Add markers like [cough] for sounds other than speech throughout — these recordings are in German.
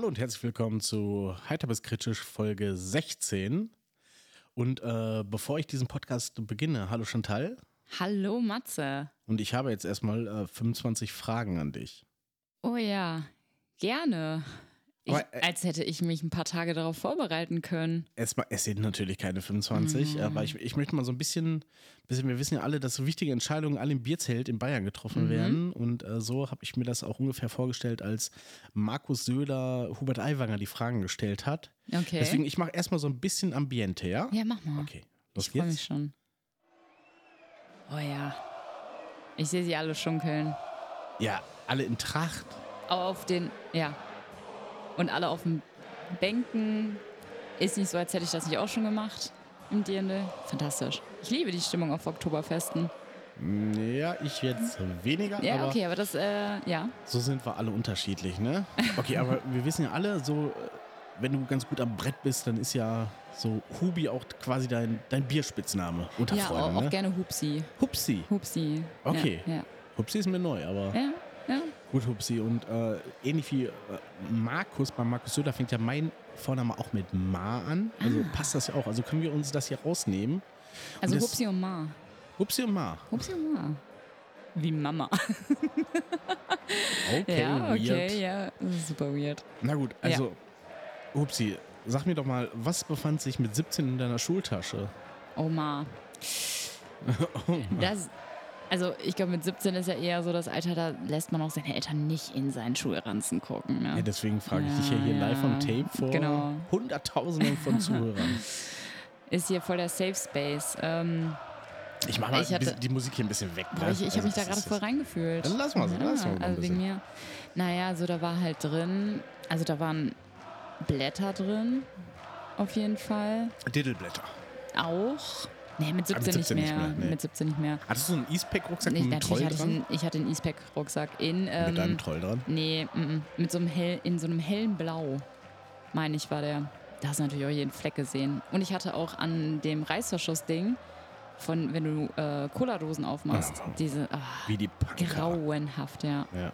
Hallo und herzlich willkommen zu Heiter bis kritisch Folge 16. Und äh, bevor ich diesen Podcast beginne, hallo Chantal. Hallo Matze. Und ich habe jetzt erstmal äh, 25 Fragen an dich. Oh ja, gerne. Ich, äh, als hätte ich mich ein paar Tage darauf vorbereiten können. Erstmal, es sind natürlich keine 25, Mhm. aber ich, ich möchte mal so ein bisschen, bisschen, wir wissen ja alle, dass so wichtige Entscheidungen alle im Bierzelt in Bayern getroffen Mhm. werden. Und äh, so habe ich mir das auch ungefähr vorgestellt, als Markus Söder Hubert Aiwanger die Fragen gestellt hat. Okay. Deswegen, ich mache erstmal so ein bisschen Ambiente, ja? ja, mach mal. Okay, los ich freue mich geht's. schon. Oh ja. Ich sehe sie alle schunkeln. Ja, alle in Tracht. Aber auf den, ja. Und alle auf den Bänken. Ist nicht so, als hätte ich das nicht auch schon gemacht im Dirndl. Fantastisch. Ich liebe die Stimmung auf Oktoberfesten. Ja, ich jetzt weniger, Ja, aber okay, aber das, äh, ja. so sind wir alle unterschiedlich, ne? [laughs] Okay, aber wir wissen ja alle, so, äh, wenn du ganz gut am Brett bist, dann ist ja so Hubi auch quasi dein, dein Bierspitzname unter Ja, auch, Freunden, auch ne? gerne Hupsi. Hupsi. Hupsi. Okay. Ja, Hupsi ist mir neu, aber ja. ja, ja. Gut Hupsi. Und äh, ähnlich wie äh, Markus, bei Markus Söder fängt ja mein Vorname auch mit Ma an. Also passt das ja auch. Also können wir uns das hier rausnehmen. Also das- Hupsi und Ma. Hupsi und Ma. Hupsi und Ma. Wie Mama. [laughs] Okay, ja, weird. okay, ja. Das ist super weird. Na gut, also, Upsi, sag mir doch mal, was befand sich mit 17 in deiner Schultasche? Oh Ma. [laughs] Das, also ich glaube, mit 17 ist ja eher so das Alter, da lässt man auch seine Eltern nicht in seinen Schulranzen gucken. Ja, Ne? deswegen frage ich Ja, dich ja hier ja. live on Tape vor Genau. Hunderttausenden von [laughs] Zuhörern. Ist hier voll der Safe Space. Ähm, Ich mache mal Ich hatte- die Musik hier ein bisschen weg. Ne? ich ich Also habe mich da gerade voll reingefühlt. Dann lass mal so, ja, lass mal Also wegen bisschen. mir. Naja, so da war halt drin, also da waren Blätter drin, auf jeden Fall. Diddleblätter. Auch. Nee, mit 17, mit 17 nicht nicht mehr. nee. Mit 17 nicht mehr. Hattest du einen Eastpack-Rucksack Nee, mit einem Troll natürlich hatte ich, dran? einen, ich hatte einen Eastpack-Rucksack in. Ähm, mit einem Troll dran? Nee, mm, mm, mit so einem hell, in so einem hellen Blau, meine ich, war der. Da hast du natürlich auch jeden Fleck gesehen. Und ich hatte auch an dem Reißverschlussding, von wenn du äh, Cola-Dosen aufmachst, Ah. diese ah, Wie die Punker. grauenhaft, ja. Ja.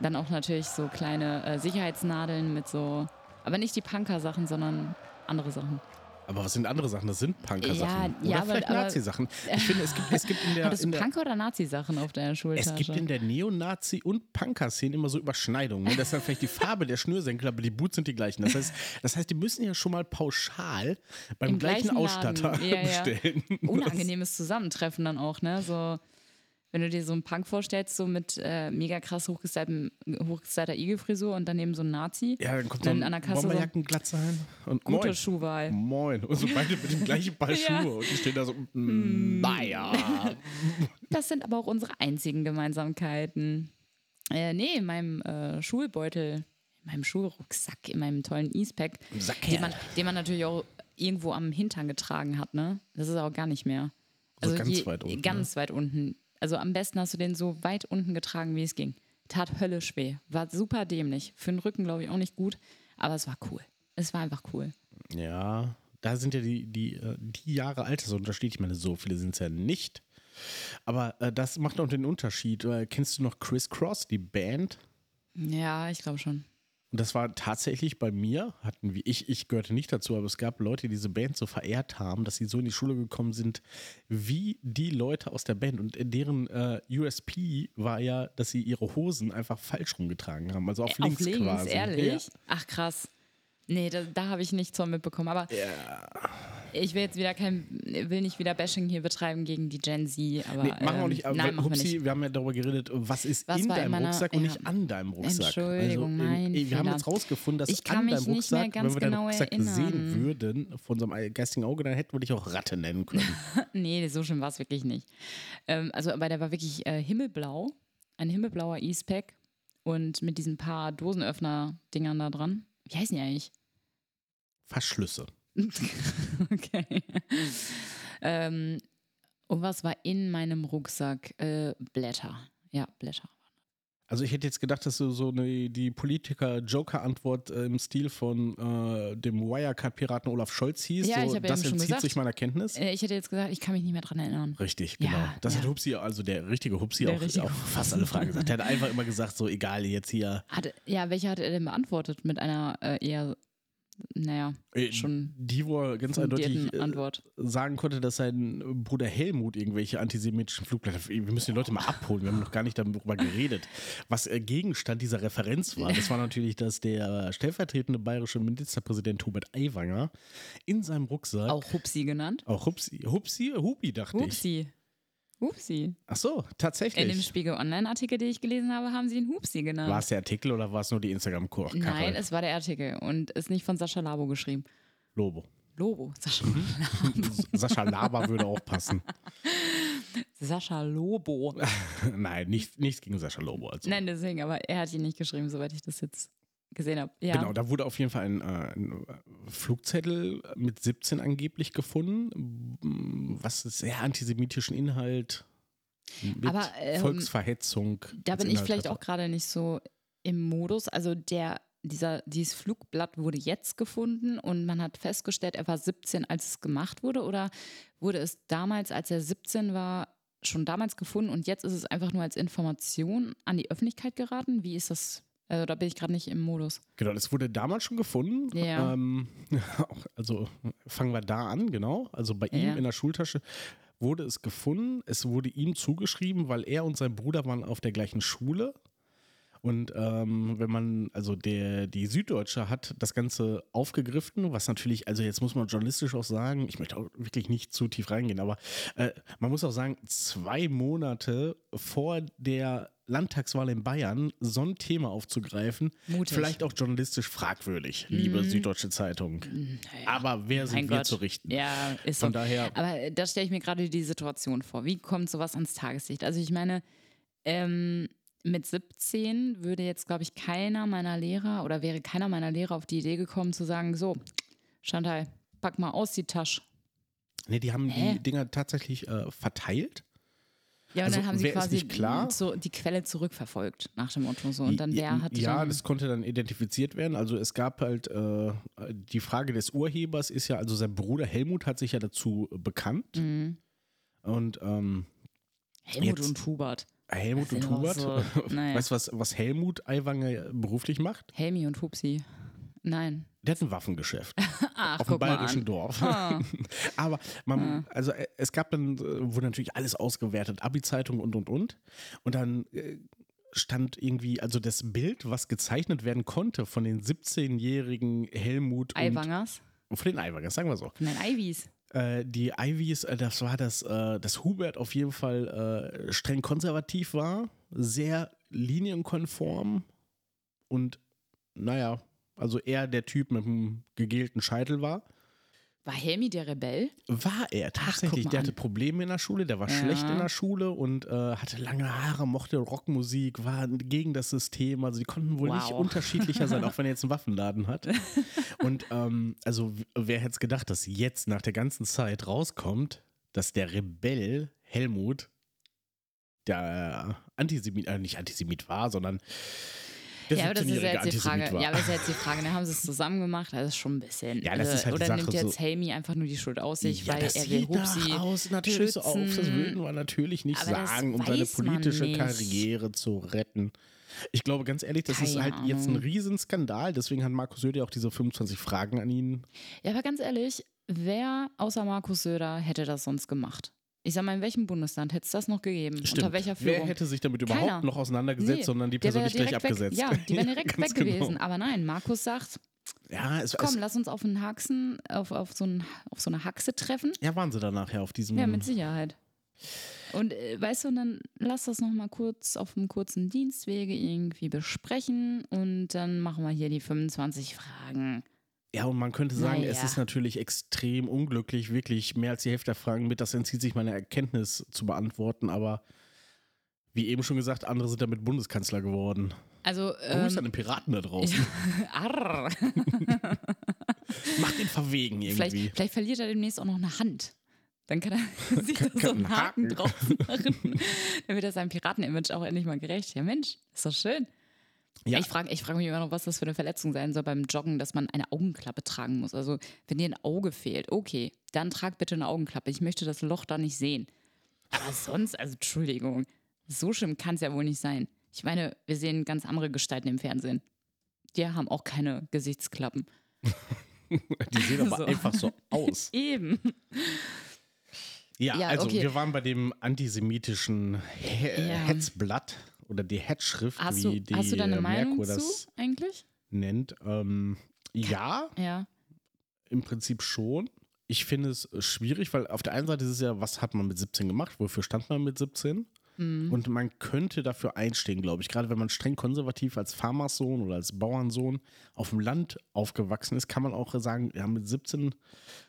Dann auch natürlich so kleine äh, Sicherheitsnadeln mit so, aber nicht die Punker-Sachen, sondern andere Sachen. Aber was sind andere Sachen? Das sind Punker-Sachen. Ja, Oder ja, vielleicht Nazi-Sachen. [laughs] Ich finde, es gibt, es gibt in der... Hattest du in der Punker- oder Nazi-Sachen auf deiner Schultasche? Es gibt in der Neonazi- und Punker-Szene immer so Überschneidungen. Ne? Das ist dann vielleicht die Farbe der Schnürsenkel, aber die Boots sind die gleichen. Das heißt, das heißt, die müssen ja schon mal pauschal beim Im gleichen, gleichen Ausstatter ja. bestellen. [laughs] unangenehmes Zusammentreffen dann auch, ne? So, wenn du dir so einen Punk vorstellst, so mit äh, mega krass hochgestylter Igelfrisur und daneben so ein Nazi. Ja, dann kommt Dann an der Kasse so- ein. Und Gute moin. Schuhwahl. Moin. Und so beide mit dem gleichen Paar [laughs] Ja. Schuhe. Und die stehen da so, [laughs] naja. Das sind aber auch unsere einzigen Gemeinsamkeiten. Äh, nee, in meinem äh, Schulbeutel, in meinem Schulrucksack, in meinem tollen Eastpack, den man, den man natürlich auch irgendwo am Hintern getragen hat, ne? Das ist auch gar nicht mehr. So Also ganz weit unten, ne? Ganz weit unten. Also am besten hast du den so weit unten getragen, wie es ging. Tat höllisch weh. War super dämlich. Für den Rücken, glaube ich, auch nicht gut. Aber es war cool. Es war einfach cool. Ja, da sind ja die, die, äh, die Jahre Altersunterschied. Ich meine, so viele sind es ja nicht. Aber äh, das macht auch den Unterschied. Äh, kennst du noch Chris Cross, die Band? Ja, ich glaube schon. Und das war tatsächlich bei mir, hatten wir, ich, ich gehörte nicht dazu, aber es gab Leute, die diese Band so verehrt haben, dass sie so in die Schule gekommen sind, wie die Leute aus der Band. Und deren äh, USP war ja, dass sie ihre Hosen einfach falsch rumgetragen haben. Also auf, links, Auf links, quasi. ehrlich? Ach krass. Nee, da, da habe ich nichts von mitbekommen. Aber ich will jetzt wieder kein, will nicht wieder Bashing hier betreiben gegen die Gen Z. Aber, Nee, machen wir auch ähm, nicht. Aber nein, machen wir Hupsi, nicht. wir haben ja darüber geredet, was ist Was in deinem meiner- Rucksack und ja. nicht an deinem Rucksack. Entschuldigung, also, mein äh, Wir haben jetzt rausgefunden, dass Ich kann an mich deinem Rucksack, wenn wir deinen genau Rucksack erinnern. sehen würden, von unserem geistigen Auge, dann hätten wir dich auch Ratte nennen können. [laughs] Nee, so schlimm war es wirklich nicht. Ähm, also, aber der war wirklich äh, himmelblau. Ein himmelblauer Eastpack. Und mit diesen paar Dosenöffner-Dingern da dran. Wie heißen die eigentlich? Verschlüsse. [laughs] okay. ähm, und was war in meinem Rucksack? Äh, Blätter. Ja, Blätter. Also ich hätte jetzt gedacht, dass du so eine, die Politiker-Joker-Antwort äh, im Stil von äh, dem Wirecard-Piraten Olaf Scholz hieß. Ja, so, ich hab ja das entzieht gesagt. sich meiner Kenntnis. Äh, Ich hätte jetzt gesagt, ich kann mich nicht mehr dran erinnern. Richtig, Ja, genau. das ja. hat Hupsi, also der richtige Hupsi, Der auch, richtige auch fast alle Fragen gesagt. Der hat einfach immer gesagt, so egal, jetzt hier. Hat, ja, welche hat er denn beantwortet? Mit einer äh, eher, naja, Äh, schon Die, wo er ganz eindeutig äh, Antwort. sagen konnte, dass sein Bruder Helmut irgendwelche antisemitischen Flugblätter. Wir müssen die Leute mal abholen. Wir haben noch gar nicht darüber geredet. Was äh, Gegenstand dieser Referenz war, das war natürlich, dass der stellvertretende bayerische Ministerpräsident Hubert Aiwanger in seinem Rucksack. Auch Hupsi genannt. Auch Hupsi, Hupsi, Hupi dachte ich. Hupsi. Hupsi. Ach so, In dem tatsächlich. Spiegel Online-Artikel, den ich gelesen habe, haben sie ihn Hupsi genannt. War es der Artikel oder war es nur die Instagram-Kachel? Nein, es war der Artikel und ist nicht von Sascha Labo geschrieben. Lobo. Lobo. Sascha, [laughs] Sascha Laber würde auch passen. Sascha Lobo. [laughs] Nein, nicht, nichts gegen Sascha Lobo. Also. Nein, deswegen, aber er hat ihn nicht geschrieben, soweit ich das jetzt gesehen habe. Ja. Genau, da wurde auf jeden Fall ein, äh, ein Flugzettel mit 17 angeblich gefunden, was sehr antisemitischen Inhalt mit Aber, ähm, Volksverhetzung. Da bin ich Inhalt vielleicht hatte. auch gerade nicht so im Modus. Also der, dieser, dieses Flugblatt wurde jetzt gefunden und man hat festgestellt, er war 17, als es gemacht wurde. Oder wurde es damals, als er 17 war, schon damals gefunden und jetzt ist es einfach nur als Information an die Öffentlichkeit geraten? Wie ist das? Also da bin ich gerade nicht im Modus. Genau, das wurde damals schon gefunden. Ja. Ähm, [laughs] also fangen wir da an, genau. Also bei ihm Ja. in der Schultasche wurde es gefunden. Es wurde ihm zugeschrieben, weil er und sein Bruder waren auf der gleichen Schule. Und ähm, wenn man, also der, die Süddeutsche hat das Ganze aufgegriffen, was natürlich, also jetzt muss man journalistisch auch sagen, ich möchte auch wirklich nicht zu tief reingehen, aber äh, man muss auch sagen, zwei Monate vor der Landtagswahl in Bayern so ein Thema aufzugreifen, Mutig. vielleicht auch journalistisch fragwürdig, liebe Süddeutsche Zeitung. Aber wer sind Mein wir Gott. zu richten? Ja, ist Von so. daher- Aber äh, da stelle ich mir gerade die Situation vor. Wie kommt sowas ans Tageslicht? Also ich meine, ähm, mit 17 würde jetzt, glaube ich, keiner meiner Lehrer oder wäre keiner meiner Lehrer auf die Idee gekommen zu sagen, so, Chantal, pack mal aus die Tasche. Nee, die haben Hä? die Dinger tatsächlich äh, verteilt. Ja, und Also, dann haben sie quasi klar? So die Quelle zurückverfolgt, nach dem Motto so. Und dann wer hat Ja, das konnte dann identifiziert werden. Also es gab halt äh, die Frage des Urhebers ist ja, also sein Bruder Helmut hat sich ja dazu bekannt. Mhm. Und ähm, Helmut jetzt- und Hubert. Helmut und Hubert, so- [laughs] naja. weißt du, was, was Helmut Aiwanger beruflich macht? Helmi und Hupsi. Nein. Der hat ein Waffengeschäft [laughs] Ach, auf dem bayerischen. Dorf. Ah. [laughs] Aber man, also äh, es gab dann, äh, wurde natürlich alles ausgewertet, Abi-Zeitung und und und. Und dann äh, stand irgendwie, also das Bild, was gezeichnet werden konnte von den 17-jährigen Helmut Eiwangers. und von den Eiwangers, sagen wir so. Von den Ivies. Äh, die Ivies, äh, das war das, äh, dass Hubert auf jeden Fall äh, streng konservativ war, sehr linienkonform und naja, also eher der Typ mit einem gegelten Scheitel war. War Helmi der Rebell? War er tatsächlich. mal der hatte Probleme in der Schule, der war Ja. schlecht in der Schule und äh, hatte lange Haare, mochte Rockmusik, war gegen das System. Also die konnten wohl nicht Wow. unterschiedlicher sein, [laughs] auch wenn er jetzt einen Waffenladen hat. Und ähm, also wer hätte es gedacht, dass jetzt nach der ganzen Zeit rauskommt, dass der Rebell Helmut der Antisemit, äh, nicht Antisemit war, sondern der ja, aber das ist ja 17-jährige jetzt die Frage. war. Ja, aber das ist jetzt die Frage. Da haben sie es zusammen gemacht. Also ist schon ein bisschen. Ja, das also, ist halt oder Sache, nimmt jetzt so- Helmi einfach nur die Schuld aus sich, weil das er will Hupsi aus, natürlich so auf. Das schützen. würden wir natürlich nicht Aber das sagen, um seine politische. Karriere zu retten. Ich glaube ganz ehrlich, das ist Keine halt jetzt ein Ahnung. Riesenskandal. Deswegen hat Markus Söder auch diese 25 Fragen an ihn. Ja, aber ganz ehrlich, wer außer Markus Söder hätte das sonst gemacht? Ich sag mal, in welchem Bundesland hätte es das noch gegeben? Unter welcher Führung? Wer hätte sich damit überhaupt Keiner. noch auseinandergesetzt, Nee, sondern die Person nicht gleich direkt abgesetzt? Weg, ja, die wären [laughs] direkt ganz weg genau. gewesen. Aber nein, Markus sagt, Ja, es, komm, es, lass uns auf einen Haxen, auf, auf, so einen, auf so eine Haxe treffen. ja, waren sie danach ja auf diesem. Ja, mit Sicherheit. Und äh, weißt du, dann lass das nochmal kurz auf einem kurzen Dienstwege irgendwie besprechen und dann machen wir hier die 25 Fragen. Ja, und man könnte sagen, es Naja. ist natürlich extrem unglücklich, wirklich mehr als die Hälfte der Fragen mit, das entzieht sich meiner Erkenntnis zu beantworten, aber wie eben schon gesagt, andere sind damit Bundeskanzler geworden. Also, Grüß ähm, an den Piraten da draußen. [laughs] arr. [laughs] Macht ihn verwegen irgendwie. vielleicht, vielleicht verliert er demnächst auch noch eine Hand. Dann kann er [laughs] sich da so einen Haken drauf machen. Dann wird er seinem Piraten-Image auch endlich mal gerecht. Ja, Mensch, ist doch schön. Ja. Ich frage ich frag mich immer noch, was das für eine Verletzung sein soll beim Joggen, dass man eine Augenklappe tragen muss. Also, wenn dir ein Auge fehlt, okay, dann trag bitte eine Augenklappe. Ich möchte das Loch da nicht sehen. Aber sonst, also Entschuldigung, so schlimm kann es ja wohl nicht sein. Ich meine, wir sehen ganz andere Gestalten im Fernsehen. Die haben auch keine Gesichtsklappen. [laughs] Die sehen aber [laughs] So. einfach so aus. [laughs] Eben. Ja, Ja, also okay. wir waren bei dem antisemitischen He Ja. Hetzblatt oder die Hetzschrift, Hast wie du, die hast du da eine äh, Meinung Merkur zu das eigentlich? nennt. Ähm, ja, Ja. im Prinzip schon. Ich finde es äh, schwierig, weil auf der einen Seite ist es ja, was hat man mit 17 gemacht? Wofür stand man mit 17? Mhm. Und man könnte dafür einstehen, glaube ich. Gerade wenn man streng konservativ als Farmerssohn oder als Bauernsohn auf dem Land aufgewachsen ist, kann man auch sagen, ja, mit 17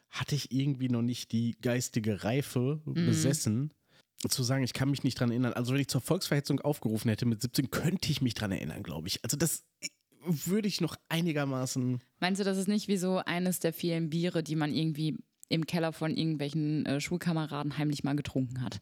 hatte ich irgendwie noch nicht die geistige Reife Mhm. besessen, zu sagen, ich kann mich nicht dran erinnern. Also wenn ich zur Volksverhetzung aufgerufen hätte mit 17, könnte ich mich dran erinnern, glaube ich. Also das würde ich noch einigermaßen Meinst du, das ist nicht wie so eines der vielen Biere, die man irgendwie im Keller von irgendwelchen äh, Schulkameraden heimlich mal getrunken hat?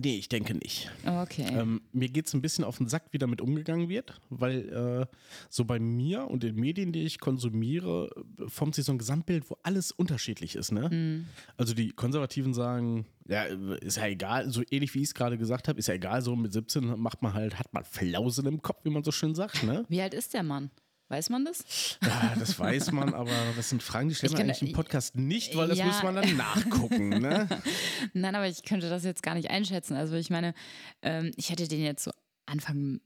Nee, ich denke nicht. Okay. Ähm, mir geht es ein bisschen auf den Sack, wie damit umgegangen wird, weil äh, so bei mir und den Medien, die ich konsumiere, formt sich so ein Gesamtbild, wo alles unterschiedlich ist. Ne? Mhm. Also die Konservativen sagen, ja, ist ja egal, so ähnlich wie ich es gerade gesagt habe, ist ja egal, so mit 17 macht man halt, hat man Flausen im Kopf, wie man so schön sagt. Ne? Wie alt ist der Mann? Weiß man das? Ja, das weiß man, aber das sind Fragen, die stellen wir eigentlich im Podcast nicht, weil das Ja. muss man dann nachgucken. Ne? [laughs] Nein, aber ich könnte das jetzt gar nicht einschätzen. Also ich meine, ähm, ich hätte den jetzt so Anfang,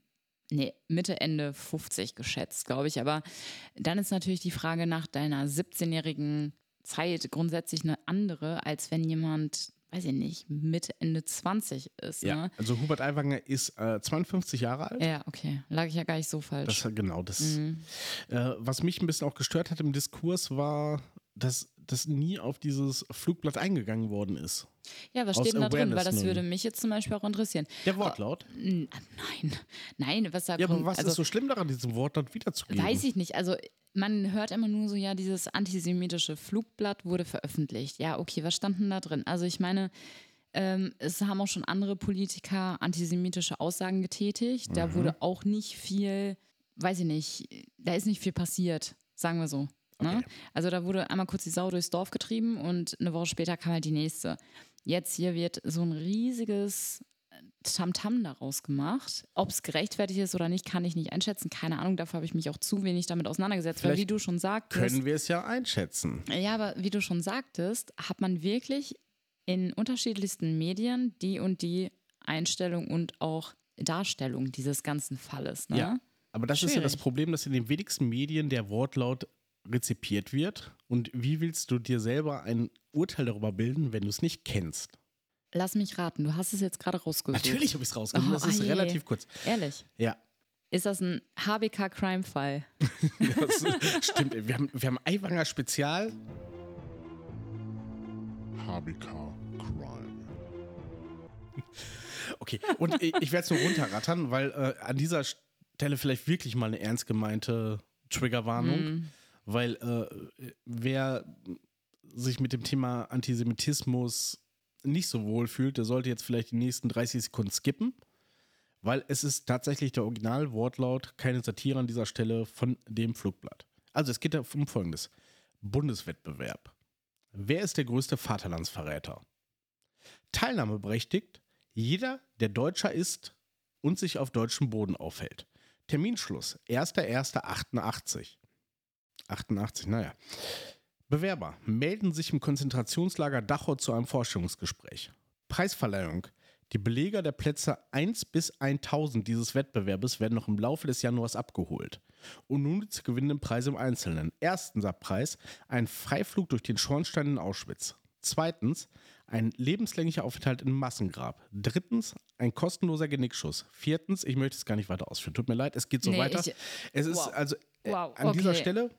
nee, Mitte, Ende 50 geschätzt, glaube ich. Aber dann ist natürlich die Frage nach deiner 17-jährigen Zeit grundsätzlich eine andere, als wenn jemand, weiß ich nicht, Mitte, Ende 20 ist. Ja, Ne? also Hubert Aiwanger ist äh, 52 Jahre alt. Ja, okay. Lag ich ja gar nicht so falsch. Das, genau, das. Mhm. Äh, was mich ein bisschen auch gestört hat im Diskurs war, dass das nie auf dieses Flugblatt eingegangen worden ist. ja, was steht denn da drin? Weil das würde mich jetzt zum Beispiel auch interessieren. Der Wortlaut. N- Nein, nein, was da Ja, aber was also, ist so schlimm daran, diesen Wortlaut wiederzugeben? Weiß ich nicht. Also man hört immer nur so, ja, dieses antisemitische Flugblatt wurde veröffentlicht. Ja, okay, was stand denn da drin? Also ich meine, ähm, es haben auch schon andere Politiker antisemitische Aussagen getätigt. Mhm. Da wurde auch nicht viel, weiß ich nicht, da ist nicht viel passiert, sagen wir so. Ne? Okay. Also da wurde einmal kurz die Sau durchs Dorf getrieben und eine Woche später kam halt die nächste. Jetzt hier wird so ein riesiges Tamtam daraus gemacht. Ob es gerechtfertigt ist oder nicht, kann ich nicht einschätzen. Keine Ahnung, dafür habe ich mich auch zu wenig damit auseinandergesetzt. weil Vielleicht wie du schon sagtest, Können wir es ja einschätzen. ja, aber wie du schon sagtest, hat man wirklich in unterschiedlichsten Medien die und die Einstellung und auch Darstellung dieses ganzen Falles. Ne? Ja. Aber das ist ja das Schwierig. Problem, dass in den wenigsten Medien der Wortlaut rezipiert wird. Und wie willst du dir selber ein Urteil darüber bilden, wenn du es nicht kennst? Lass mich raten, du hast es jetzt gerade rausgesucht. Natürlich habe ich es rausgefunden. Oh, das ist je. relativ kurz. Ehrlich. Ja. Ist das ein HBK-Crime-Fall? [laughs] Stimmt. Wir haben, wir haben Aiwanger Spezial. HBK Crime. Okay, und ich, werde es nur runterrattern, weil äh, an dieser Stelle vielleicht wirklich mal eine ernst gemeinte Triggerwarnung, weil äh, wer sich mit dem Thema Antisemitismus nicht so wohl fühlt, der sollte jetzt vielleicht die nächsten 30 Sekunden skippen, weil es ist tatsächlich der Originalwortlaut, keine Satire an dieser Stelle von dem Flugblatt. Also es geht um Folgendes. Bundeswettbewerb. Wer ist der größte Vaterlandsverräter? Teilnahmeberechtigt jeder, der Deutscher ist und sich auf deutschem Boden aufhält. Terminschluss 1.1.88. 88, naja. Bewerber melden sich im Konzentrationslager Dachau zu einem Vorstellungsgespräch. Preisverleihung. Die Beleger der Plätze 1 bis 1000 dieses Wettbewerbes werden noch im Laufe des Januars abgeholt. Und nun zu gewinnenden Preise im Einzelnen. Erstens Preis, ein Freiflug durch den Schornstein in Auschwitz. Zweitens, ein lebenslänglicher Aufenthalt im Massengrab. Drittens, ein kostenloser Genickschuss. Viertens, ich möchte es gar nicht weiter ausführen. Tut mir leid, es geht so Nee, weiter. ich- es ist wow. also äh, Wow, an dieser okay. Stelle,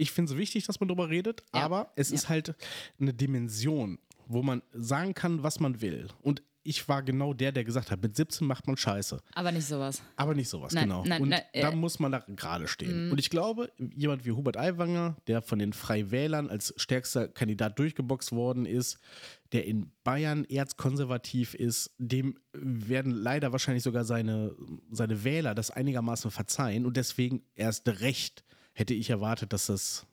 ich finde es wichtig, dass man darüber redet, Ja. aber es Ja. ist halt eine Dimension, wo man sagen kann, was man will. Und ich war genau der, der gesagt hat, mit 17 macht man Scheiße. Aber nicht sowas. Aber nicht sowas, Nein, genau. nein, und nein, da äh, muss man da gerade stehen. Und ich glaube, jemand wie Hubert Aiwanger, der von den Freiwählern als stärkster Kandidat durchgeboxt worden ist, der in Bayern erzkonservativ ist, dem werden leider wahrscheinlich sogar seine, seine Wähler das einigermaßen verzeihen. Und deswegen erst recht hätte ich erwartet, dass das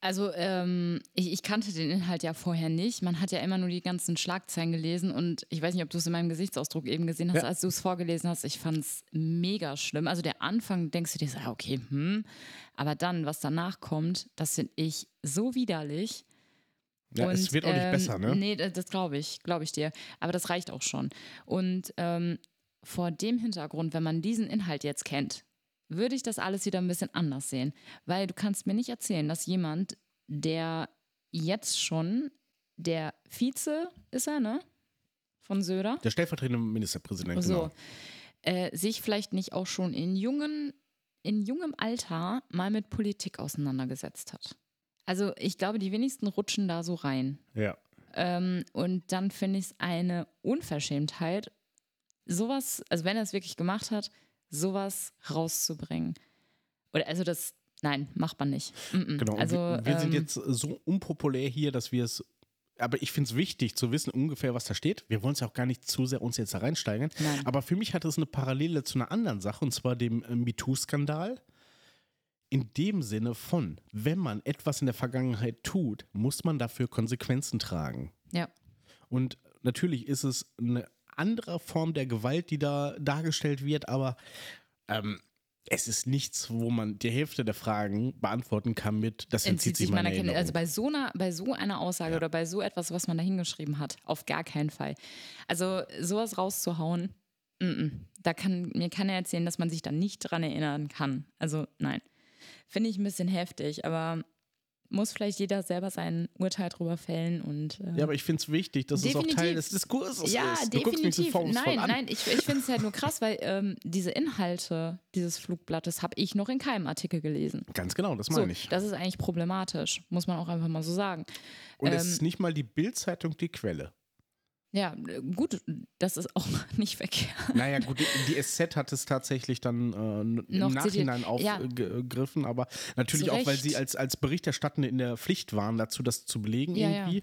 Also ähm, ich, ich kannte den Inhalt ja vorher nicht. Man hat ja immer nur die ganzen Schlagzeilen gelesen und ich weiß nicht, ob du es in meinem Gesichtsausdruck eben gesehen hast, Ja. als du es vorgelesen hast. Ich fand es mega schlimm. Also der Anfang denkst du dir so, ja, okay, hm. Aber dann, was danach kommt, das finde ich so widerlich. Ja, es Und, wird auch nicht ähm, besser, ne? Nee, das, das glaube ich, glaube ich dir. Aber das reicht auch schon. Und ähm, vor dem Hintergrund, wenn man diesen Inhalt jetzt kennt, würde ich das alles wieder ein bisschen anders sehen. Weil du kannst mir nicht erzählen, dass jemand, der jetzt schon der Vize ist er, ne? Von Söder. Der stellvertretende Ministerpräsident, So. genau. Äh, sich vielleicht nicht auch schon in jungen, in jungem Alter mal mit Politik auseinandergesetzt hat. Also ich glaube, die wenigsten rutschen da so rein. Ja. Ähm, und dann finde ich es eine Unverschämtheit, sowas, also wenn er es wirklich gemacht hat, sowas rauszubringen. Oder also das, nein, macht man nicht. Mm -mm. Genau, also, wir, wir sind ähm, jetzt so unpopulär hier, dass wir es. Aber ich finde es wichtig zu wissen ungefähr, was da steht. Wir wollen es ja auch gar nicht zu sehr uns jetzt da reinsteigern. Nein. Aber für mich hat es eine Parallele zu einer anderen Sache, und zwar dem äh, MeToo-Skandal. In dem Sinne von, wenn man etwas in der Vergangenheit tut, muss man dafür Konsequenzen tragen. Ja. Und natürlich ist es eine andere Form der Gewalt, die da dargestellt wird, aber ähm, es ist nichts, wo man die Hälfte der Fragen beantworten kann mit, das entzieht sich meiner Kenntnis. Also bei so einer, bei so einer Aussage Ja. oder bei so etwas, was man da hingeschrieben hat, auf gar keinen Fall. Also sowas rauszuhauen, mm -mm. da kann mir keiner erzählen, dass man sich da nicht dran erinnern kann. Also nein. Finde ich ein bisschen heftig, aber muss vielleicht jeder selber sein Urteil drüber fällen und äh, Ja, aber ich finde es wichtig, dass es auch Definitiv. Teil des Diskurses ja, ist. Du guckst mich so definitiv. Nein, an. nein, ich, ich finde es halt nur krass, weil ähm, diese Inhalte dieses Flugblattes habe ich noch in keinem Artikel gelesen. Ganz genau, das So, meine ich. das ist eigentlich problematisch, muss man auch einfach mal so sagen. Und es ähm, ist nicht mal die Bildzeitung die Quelle. Ja, äh, gut, das ist auch [laughs] nicht verkehrt. Naja, gut, die, SZ hat es tatsächlich dann äh, im Noch Nachhinein zitiert. Ja. aufgegriffen, aber natürlich Zu auch, weil sie als, als Berichterstattende in der Pflicht waren, dazu das zu belegen Ja, ja. irgendwie.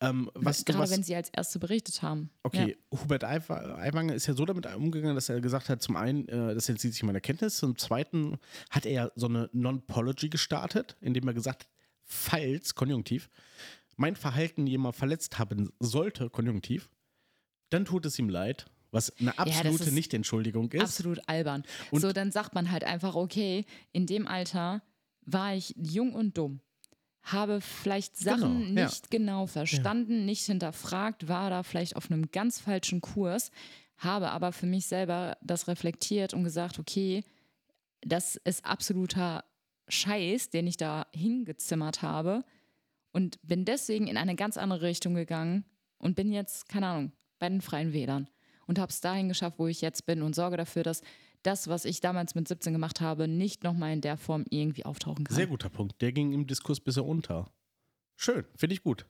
Ähm, was, Gerade was, wenn sie als Erste berichtet haben. Okay, Hubert Aiwa- Aiwanger ist ja so damit umgegangen, dass er gesagt hat, zum einen, äh, das entzieht sich meiner Kenntnis, zum zweiten hat er ja so eine Non-Pology gestartet, indem er gesagt hat, falls, Konjunktiv, mein Verhalten jemand verletzt haben sollte, Konjunktiv, dann tut es ihm leid, was eine absolute ist Nichtentschuldigung ist. Absolut albern. Und- so, dann sagt man halt einfach, okay, in dem Alter war ich jung und dumm. Habe vielleicht Sachen Genau, ja. nicht genau verstanden, nicht hinterfragt, war da vielleicht auf einem ganz falschen Kurs, habe aber für mich selber das reflektiert und gesagt, okay, das ist absoluter Scheiß, den ich da hingezimmert habe und bin deswegen in eine ganz andere Richtung gegangen und bin jetzt, keine Ahnung, bei den Freien Wählern und habe es dahin geschafft, wo ich jetzt bin und sorge dafür, dass das, was ich damals mit 17 gemacht habe, nicht nochmal in der Form irgendwie auftauchen kann. Sehr guter Punkt. Der ging im Diskurs bisher unter. Schön, finde ich gut.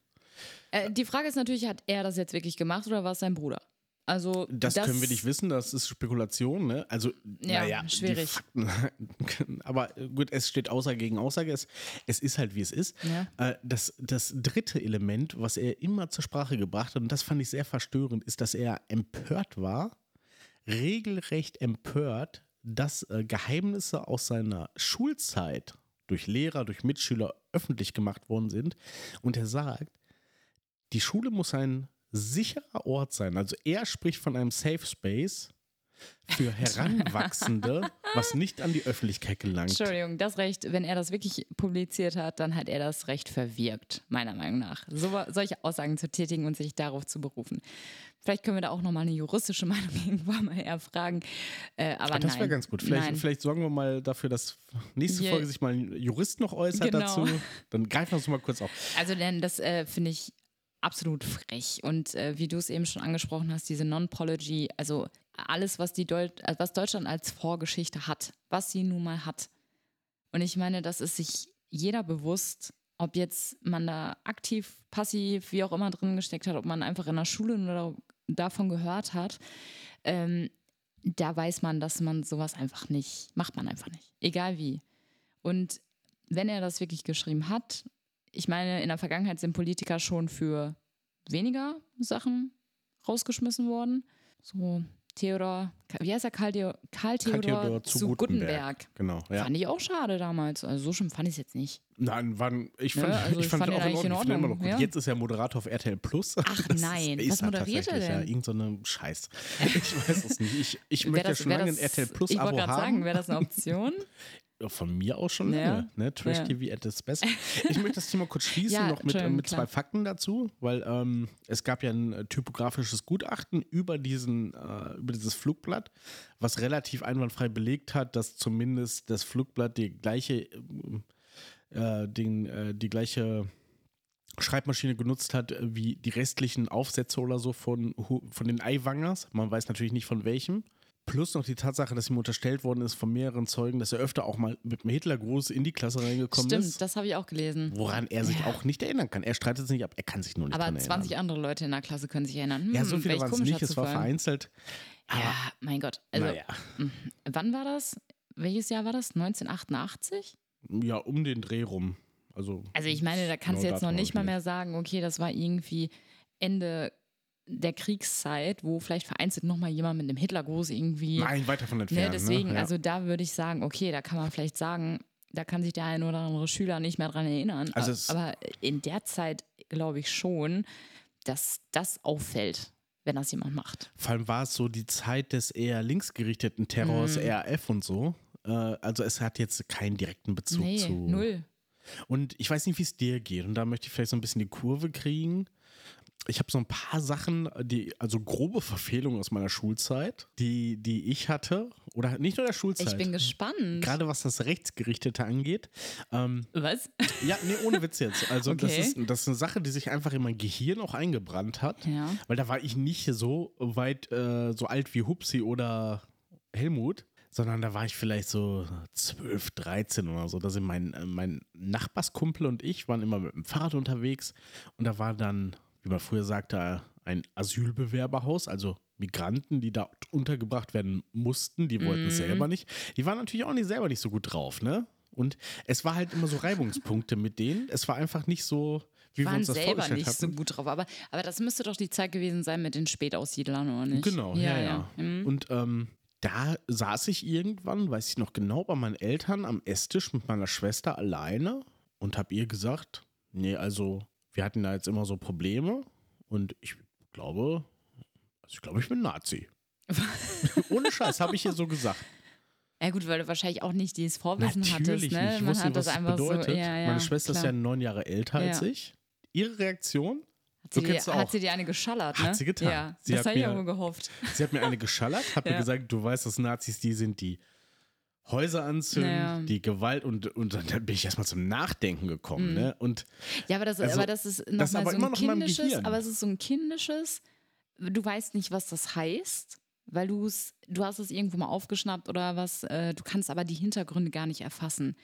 Äh, die Frage ist natürlich, hat er das jetzt wirklich gemacht oder war es sein Bruder? Also Das, können wir nicht wissen, das ist Spekulation, ne? Also, Ja, naja, schwierig. Die Fakten, [laughs] aber gut, es steht Aussage gegen Aussage, es, es ist halt, wie es ist. Ja. Äh, das, das dritte Element, was er immer zur Sprache gebracht hat, und das fand ich sehr verstörend, ist, dass er empört war, regelrecht empört, dass äh, Geheimnisse aus seiner Schulzeit durch Lehrer, durch Mitschüler öffentlich gemacht worden sind. Und er sagt, die Schule muss ein sicherer Ort sein. Also er spricht von einem Safe Space für [laughs] Heranwachsende, was nicht an die Öffentlichkeit gelangt. Entschuldigung, das Recht, wenn er das wirklich publiziert hat, dann hat er das Recht verwirkt, meiner Meinung nach. So, solche Aussagen zu tätigen und sich darauf zu berufen. Vielleicht können wir da auch nochmal eine juristische [laughs] Meinung irgendwann mal erfragen. Äh, aber Ah, das wäre ganz gut. Vielleicht, vielleicht sorgen wir mal dafür, dass nächste Folge sich mal ein Jurist noch äußert Genau. dazu. Dann greifen wir uns mal kurz auf. Also denn das äh, finde ich absolut frech. Und äh, wie du es eben schon angesprochen hast, diese Non-Pology, also alles, was, die Deut äh, was Deutschland als Vorgeschichte hat, was sie nun mal hat. Und ich meine, das ist sich jeder bewusst, ob jetzt man da aktiv, passiv, wie auch immer drin gesteckt hat, ob man einfach in der Schule oder davon gehört hat, ähm, da weiß man, dass man sowas einfach nicht, macht man einfach nicht. Egal wie. Und wenn er das wirklich geschrieben hat, ich meine, in der Vergangenheit sind Politiker schon für weniger Sachen rausgeschmissen worden. So Theodor, wie heißt er? Karl, Theo, Karl Theodor, Theodor zu, zu Gutenberg. Genau, ja. Fand ich auch schade damals. Also so schlimm fand ich es jetzt nicht. Nein, waren, ich Ne, fand, also [laughs] ich ich fand, fand auch den in eigentlich in Ordnung. Ich immer noch Ordnung, gut. ja. Jetzt ist er Moderator auf RTL Plus. Ach [laughs] Das nein, ist was er moderiert er tatsächlich, Ja, denn? irgend so eine Scheiß. [laughs] Ich weiß es nicht. Ich, ich möchte ja das- schon wär lange ein RTL Plus Ich Abo wollte gerade haben. sagen, wäre das eine Option? Von mir aus schon Ja. lange. Ne? Trash Ja. TV at its best. [laughs] Ich möchte das Thema kurz schließen, Ja, noch mit, äh, Entschuldigung, mit zwei. Fakten dazu, weil ähm, es gab ja ein äh, typografisches Gutachten über, diesen, äh, über dieses Flugblatt, was relativ einwandfrei belegt hat, dass zumindest das Flugblatt die gleiche, äh, den, äh, die gleiche Schreibmaschine genutzt hat, wie die restlichen Aufsätze oder so von, von den Eiwangers. Man weiß natürlich nicht von welchem. Plus noch die Tatsache, dass ihm unterstellt worden ist von mehreren Zeugen, dass er öfter auch mal mit dem Hitlergruß in die Klasse reingekommen Stimmt, ist. das habe ich auch gelesen. Woran er sich auch nicht erinnern kann. Er streitet es nicht ab, er kann sich nur nicht Aber dran 20 erinnern. andere Leute in der Klasse können sich erinnern. Hm, Ja, so viele waren es nicht, es war vereinzelt. Ja, mein Gott. Also, naja, wann war das? Welches Jahr war das? 1988? ja, um den Dreh rum. Also, Also ich meine, da kannst du Genau jetzt noch nicht mal mehr sagen, okay, das war irgendwie Ende der Kriegszeit, wo vielleicht vereinzelt noch mal jemand mit einem Hitlergruß irgendwie. nein, weit davon ne, entfernt. deswegen, ne? ja. also da würde ich sagen, okay, da kann man vielleicht sagen, da kann sich der ein oder andere Schüler nicht mehr dran erinnern. Also aber in der Zeit glaube ich schon, dass das auffällt, wenn das jemand macht. Vor allem war es so die Zeit des eher linksgerichteten Terrors, Mhm. RAF und so. Äh, also es hat jetzt keinen direkten Bezug nee, zu. null. Und ich weiß nicht, wie es dir geht. Und da möchte ich vielleicht so ein bisschen die Kurve kriegen. Ich habe so ein paar Sachen, die, also grobe Verfehlungen aus meiner Schulzeit, die, die ich hatte. Oder nicht nur der Schulzeit. Ich bin gespannt. Gerade was das Rechtsgerichtete angeht. Ähm, Was? [laughs] ja, nee, ohne Witz jetzt. Also das, Okay. ist, das ist eine Sache, die sich einfach in mein Gehirn auch eingebrannt hat. Ja. Weil da war ich nicht so weit, äh, so alt wie Hupsi oder Helmut, sondern da war ich vielleicht so 12, 13 oder so. Da sind mein, äh, mein Nachbarskumpel und ich waren immer mit dem Fahrrad unterwegs und da war dann, wie man früher sagte, ein Asylbewerberhaus, also Migranten, die da untergebracht werden mussten, die wollten es selber nicht. Die waren natürlich auch nicht selber nicht so gut drauf, ne? Und es war halt immer so Reibungspunkte mit denen. Es war einfach nicht so, wie wir waren uns das selber vorgestellt nicht so hatten. gut drauf. Aber, aber das müsste doch die Zeit gewesen sein mit den Spätaussiedlern, oder nicht? Genau, ja, ja. Mhm. Und ähm, da saß ich irgendwann, weiß ich noch genau, bei meinen Eltern am Esstisch mit meiner Schwester alleine und habe ihr gesagt, nee, also wir hatten da jetzt immer so Probleme und ich glaube, also ich glaube, ich bin Nazi. [laughs] Ohne Scheiß, habe ich ihr so gesagt. Ja gut, weil du wahrscheinlich auch nicht dieses Vorwissen Natürlich hattest, ne? nicht. Ich Man wusste, hat was das einfach bedeutet. so. Ja, ja, Meine Schwester ist ja klar. neun Jahre älter als Ja. ich. Ihre Reaktion, Hat sie, kennst auch. hat sie dir eine geschallert, ne? Hat sie getan. Ja, Sie das hat habe ich mir- auch gehofft. Sie hat mir eine geschallert, hat mir [laughs] gesagt, du weißt, dass Nazis die sind, die Häuser anzünden, Ja. die Gewalt und, und dann bin ich erstmal zum Nachdenken gekommen. Mhm. Ne? Und Ja, aber das, Also, aber das ist das aber so immer ein noch kindisches, aber es ist so ein kindisches, du weißt nicht, was das heißt, weil du es, du hast es irgendwo mal aufgeschnappt oder was, äh, du kannst aber die Hintergründe gar nicht erfassen.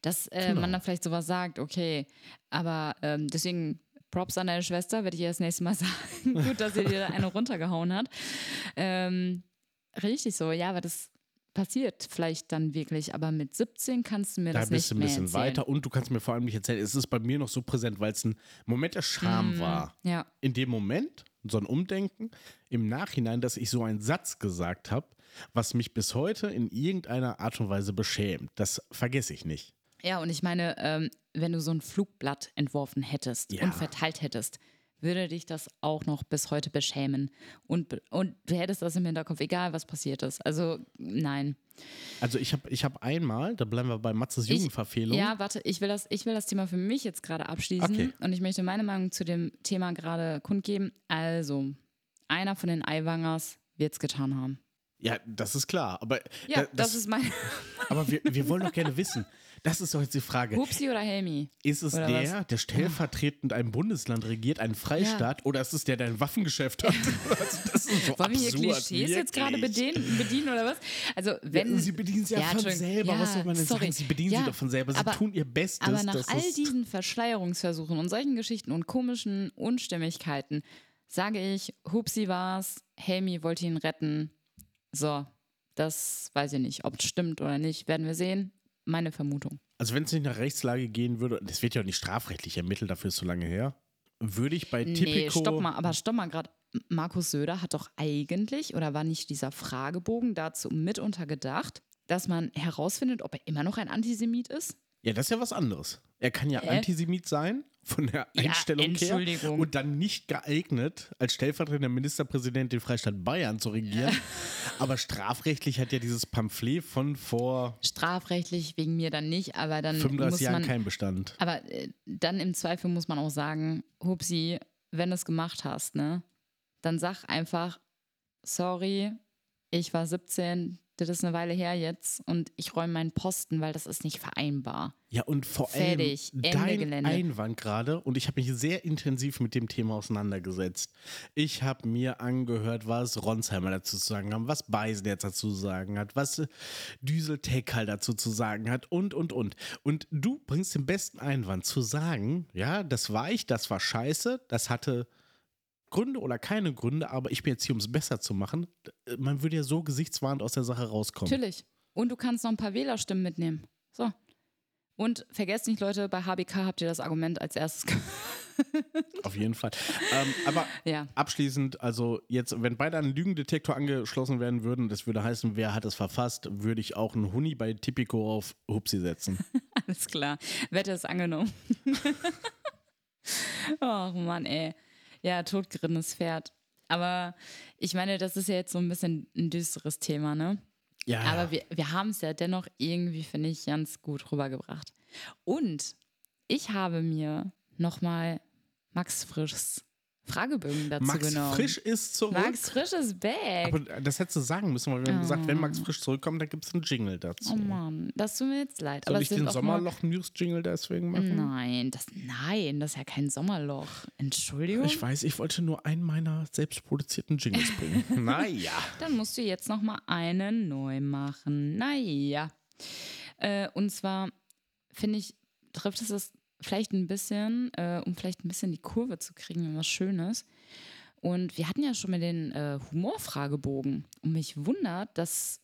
Dass äh, Genau. man dann vielleicht sowas sagt, okay, aber ähm, deswegen Props an deine Schwester, werde ich ihr das nächste Mal [laughs] sagen. Gut, dass sie dir da eine runtergehauen hat. Ähm, richtig so, ja, aber das passiert vielleicht dann wirklich, aber mit 17 kannst du mir da das bist nicht du ein mehr bisschen weiter und du kannst mir vor allem nicht erzählen, es ist bei mir noch so präsent, weil es ein Moment der Scham Mhm. war. Ja. In dem Moment, so ein Umdenken, im Nachhinein, dass ich so einen Satz gesagt habe, was mich bis heute in irgendeiner Art und Weise beschämt. Das vergesse ich nicht. Ja, und ich meine, ähm, wenn du so ein Flugblatt entworfen hättest Ja. und verteilt hättest, würde dich das auch noch bis heute beschämen. Und, und du hättest das im Hinterkopf, egal was passiert ist. Also, nein. Also ich habe ich hab einmal, da bleiben wir bei Matzes Ich- Jugendverfehlung. Ja, warte, ich will, das, ich will das Thema für mich jetzt gerade abschließen. Okay. Und ich möchte meine Meinung zu dem Thema gerade kundgeben. Also, einer von den Eiwangers wird es getan haben. Ja, das ist klar. Aber, Ja, da- das, ist mein. aber wir, wir wollen doch gerne wissen. Das ist doch jetzt die Frage. Hupsi oder Helmi? Ist es Oder der, der stellvertretend ein Bundesland regiert, einen Freistaat, oder ist es der, der ein Waffengeschäft hat? [laughs] Das ist so Wollen wir hier Klischees jetzt gerade wirklich. bedienen, bedienen oder was? Also, wenn. Sie bedienen sie ja, von Entschuldigung. selber. Ja, Was soll man denn sorry. sagen? Sie bedienen Ja, sie doch von selber. Sie aber- tun ihr Bestes. Aber nach all diesen Verschleierungsversuchen und solchen Geschichten und komischen Unstimmigkeiten sage ich, Hupsi war's, Helmi wollte ihn retten. So, das weiß ich nicht, ob es stimmt oder nicht, werden wir sehen. Meine Vermutung. Also wenn es nicht nach Rechtslage gehen würde, das wird ja auch nicht strafrechtlich ermittelt, dafür ist so lange her, würde ich bei Nee, Tipico... stopp mal, aber stopp mal gerade. Markus Söder hat doch eigentlich, oder war nicht dieser Fragebogen dazu mitunter gedacht, dass man herausfindet, ob er immer noch ein Antisemit ist? Ja, das ist ja was anderes. Er kann ja Äh? Antisemit sein, von der Ja, Einstellung her. Entschuldigung. Und dann nicht geeignet, als stellvertretender Ministerpräsident den Freistaat Bayern zu regieren. Aber strafrechtlich hat ja dieses Pamphlet von vor Strafrechtlich wegen mir dann nicht, aber dann 35 muss Jahren kein Bestand. aber äh, dann im Zweifel muss man auch sagen, Hupsi, wenn du es gemacht hast, ne, dann sag einfach, sorry, ich war 17, das ist eine Weile her jetzt und ich räume meinen Posten, weil das ist nicht vereinbar. Ja, und vor Fertig. allem Ende dein Gelände. Einwand gerade, und ich habe mich sehr intensiv mit dem Thema auseinandergesetzt. Ich habe mir angehört, was Ronsheimer dazu zu sagen hat, was Beisen jetzt dazu zu sagen hat, was Düsel Tekal dazu zu sagen hat und, und, und. Und du bringst den besten Einwand zu sagen, ja, das war ich, das war scheiße, das hatte Gründe oder keine Gründe, aber ich bin jetzt hier, um es besser zu machen. Man würde ja so gesichtswahrend aus der Sache rauskommen. Natürlich. Und du kannst noch ein paar Wählerstimmen mitnehmen. So. Und vergesst nicht, Leute, bei HBK habt ihr das Argument als erstes. [laughs] Auf jeden Fall. ähm, aber ja. abschließend, also jetzt, wenn beide an einen Lügendetektor angeschlossen werden würden, das würde heißen, wer hat es verfasst, würde ich auch einen Huni bei Tipico auf Hupsi setzen. [laughs] Alles klar. Wette ist angenommen. [laughs] oh Mann, ey. Ja, totgerittenes Pferd. Aber ich meine, das ist ja jetzt so ein bisschen ein düsteres Thema, ne? Ja, Aber wir, wir haben es ja dennoch irgendwie, finde ich, ganz gut rübergebracht. Und ich habe mir nochmal Max Frischs Fragebögen dazu Max genommen. Frisch ist zurück. Max Frisch ist back. aber das hättest du sagen müssen, weil wir haben gesagt, wenn Max Frisch zurückkommt, dann gibt es einen Jingle dazu. oh Mann, das tut mir jetzt leid. Soll aber ich den Sommerloch-News-Jingle deswegen machen? Nein, das, nein, das ist ja kein Sommerloch. Entschuldigung. Ich weiß, ich wollte nur einen meiner selbstproduzierten Jingles bringen. [laughs] naja. Dann musst du jetzt noch mal einen neu machen. Naja. Äh, und zwar finde ich, trifft es das vielleicht ein bisschen, äh, um vielleicht ein bisschen die Kurve zu kriegen, was Schönes. Und wir hatten ja schon mal den äh, Humorfragebogen. Und mich wundert, dass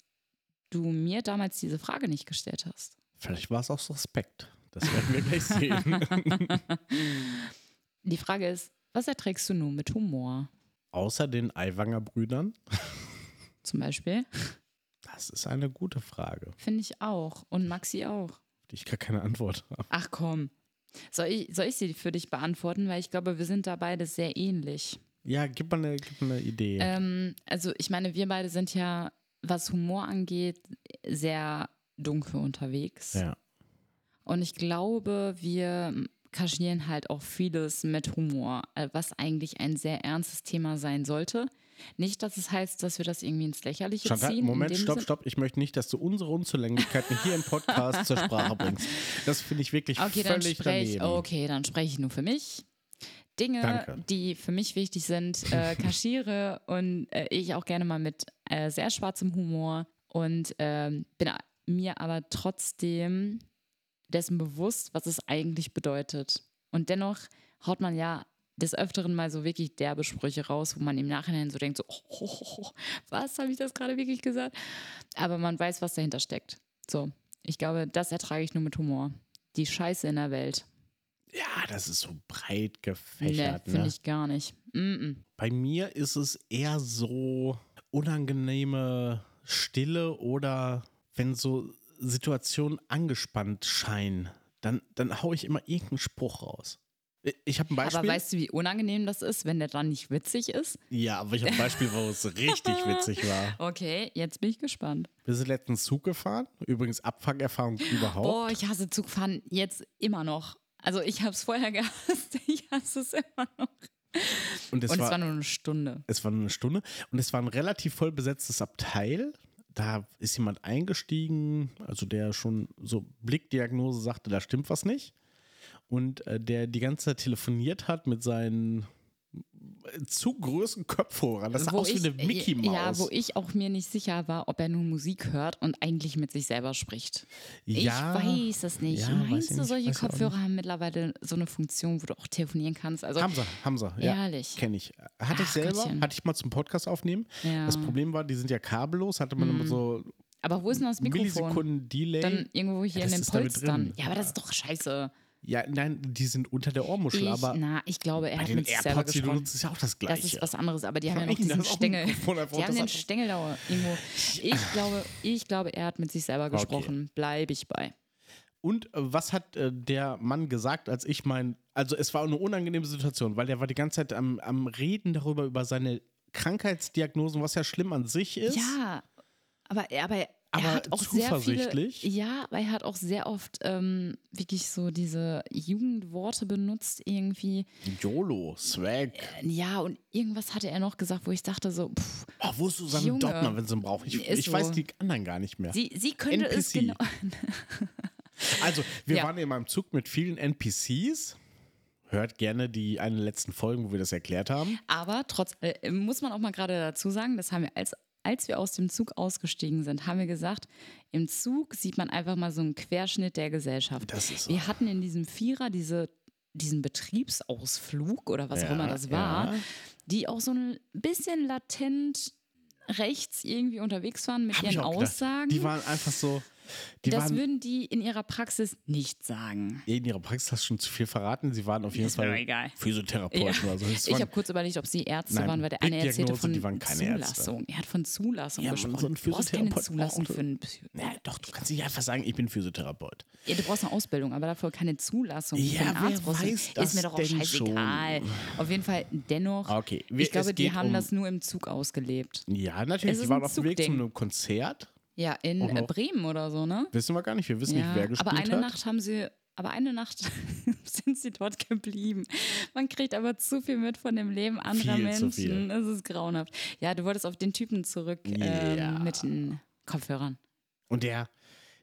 du mir damals diese Frage nicht gestellt hast. Vielleicht war es auch suspekt. Das werden wir gleich sehen. [laughs] Die Frage ist, was erträgst du nun mit Humor? Außer den Aiwanger Brüdern? Zum Beispiel? Das ist eine gute Frage, Finde ich auch. Und Maxi auch. die ich gar keine Antwort habe. Ach komm. Soll ich, soll ich sie für dich beantworten? Weil ich glaube, wir sind da beide sehr ähnlich. Ja, gib mal eine, gib mal eine Idee. Ähm, also ich meine, wir beide sind ja, was Humor angeht, sehr dunkel unterwegs. ja. Und ich glaube, wir kaschieren halt auch vieles mit Humor, äh, was eigentlich ein sehr ernstes Thema sein sollte. Nicht, dass es heißt, dass wir das irgendwie ins Lächerliche Chantal, ziehen. Moment, stopp, Sinn- stopp. Ich möchte nicht, dass du unsere Unzulänglichkeiten hier im Podcast zur Sprache bringst. Das finde ich wirklich Okay, dann völlig spreche daneben. okay, dann spreche ich nur für mich. Dinge, Danke. die für mich wichtig sind, äh, [laughs] kaschiere und äh, ich auch gerne mal mit äh, sehr schwarzem Humor und ähm, bin mir aber trotzdem dessen bewusst, was es eigentlich bedeutet. Und dennoch haut man ja des Öfteren mal so wirklich derbe Sprüche raus, wo man im Nachhinein so denkt, so, oh, oh, oh, was habe ich das gerade wirklich gesagt? Aber man weiß, was dahinter steckt. So, ich glaube, das ertrage ich nur mit Humor. Die Scheiße in der Welt. Ja, das ist so breit Nee, gefächert. finde ne? ich gar nicht. Mm -mm. Bei mir ist es eher so unangenehme Stille oder wenn so Situationen angespannt scheinen, dann, dann haue ich immer irgendeinen Spruch raus. Ich habe ein Beispiel. Aber weißt du, wie unangenehm das ist, wenn der dann nicht witzig ist? ja, aber ich habe ein Beispiel, wo es richtig [laughs] witzig war. Okay, jetzt bin ich gespannt. Wir sind letztens Zug gefahren. Übrigens Abfuckerfahrung [gasps] überhaupt. Boah, ich hasse Zugfahren jetzt immer noch. Also ich habe es vorher [laughs] gehasst, ich hasse es immer noch. und es Und war, es war nur eine Stunde. es war nur eine Stunde und es war ein relativ voll besetztes Abteil. Da ist jemand eingestiegen, also der schon so Blickdiagnose sagte, da stimmt was nicht. Und äh, der die ganze Zeit telefoniert hat mit seinen zu großen Kopfhörer. Das sah wo aus wie eine Mickey Maus. Ja, wo ich auch mir nicht sicher war, ob er nur Musik hört und eigentlich mit sich selber spricht. Ja, ich weiß es nicht. ja, Meinst ich du, nicht, solche ich Kopfhörer haben mittlerweile so eine Funktion, wo du auch telefonieren kannst? Also, Hamza, Hamza, ja. Ehrlich? Kenne ich. Hatte ich Ach, selber, Gottchen. hatte ich mal zum Podcast aufnehmen. Ja. Das Problem war, die sind ja kabellos, hatte man immer so aber wo ist denn das Mikrofon? Millisekunden Delay. Dann irgendwo hier Ja, in den Polstern. drin. Ja, aber das ist doch scheiße. Ja, nein, die sind unter der Ohrmuschel, Ich, aber na, ich glaube, er hat mit sich selber AirPods, die du gesprochen. nutzt, ist ja auch das Gleiche. Das ist was anderes, aber die haben ja noch Nein, diesen Stängel. Die haben den Stängel da irgendwo. Ich glaube, ich glaube, er hat mit sich selber gesprochen. Bleibe ich bei. Und äh, was hat äh, der Mann gesagt, als ich mein, also es war eine unangenehme Situation, weil der war die ganze Zeit am, am Reden darüber, über seine Krankheitsdiagnosen, was ja schlimm an sich ist. Ja, aber, er- aber, er hat auch sehr viele. zuversichtlich. Ja, aber er hat auch sehr oft ähm, wirklich so diese Jugendworte benutzt irgendwie. YOLO, Swag. Ja, und irgendwas hatte er noch gesagt, wo ich dachte so, pff, Oh, wo ist Susanne Junge. Dortmann, wenn sie ihn braucht? Ich, ich weiß so. die anderen gar nicht mehr. sie, sie könnte es NPC. genau. [laughs] [laughs] Also, wir Ja. waren in einem Zug mit vielen NPCs. Hört gerne die eine der letzten Folgen, wo wir das erklärt haben. Aber trotz, äh, muss man auch mal gerade dazu sagen, das haben wir als als wir aus dem Zug ausgestiegen sind, haben wir gesagt, im Zug sieht man einfach mal so einen Querschnitt der Gesellschaft. Das ist so. Wir hatten in diesem Vierer diese, diesen Betriebsausflug oder was auch immer das war, ja. die auch so ein bisschen latent rechts irgendwie unterwegs waren mit Hab ihren. Aussagen. Die waren einfach so. Die das waren würden die in ihrer Praxis nicht sagen. in ihrer Praxis hast du schon zu viel verraten. Sie waren auf jeden Ist Fall. Physiotherapeuten Ja. oder so. Es Ich habe kurz überlegt, ob sie Ärzte Nein, waren, weil der eine erzählte von die waren keine Ärzte. Zulassung. Er hat von Zulassung Ja, gesprochen. so ein du brauchst keine Zulassung für einen ja, doch, du kannst nicht einfach sagen, ich bin Physiotherapeut. ja, Du brauchst eine Ausbildung, aber dafür keine Zulassung. Ja, für einen Arzt weiß das Ist mir doch auch scheißegal. Auf jeden Fall dennoch. Okay, wir- ich glaube, die haben um- das nur im Zug ausgelebt. Ja, natürlich. Es ist Die waren auf dem Weg zu einem Konzert. Ja, in äh. Bremen oder so, ne? Wissen wir gar nicht. Wir wissen nicht, wer gespielt aber eine hat. Nacht haben sie, aber eine Nacht [laughs] sind sie dort geblieben. Man kriegt aber zu viel mit von dem Leben anderer Viel. Menschen. Es ist grauenhaft. Ja, du wolltest auf den Typen zurück ähm, Ja. mit den Kopfhörern. Und der,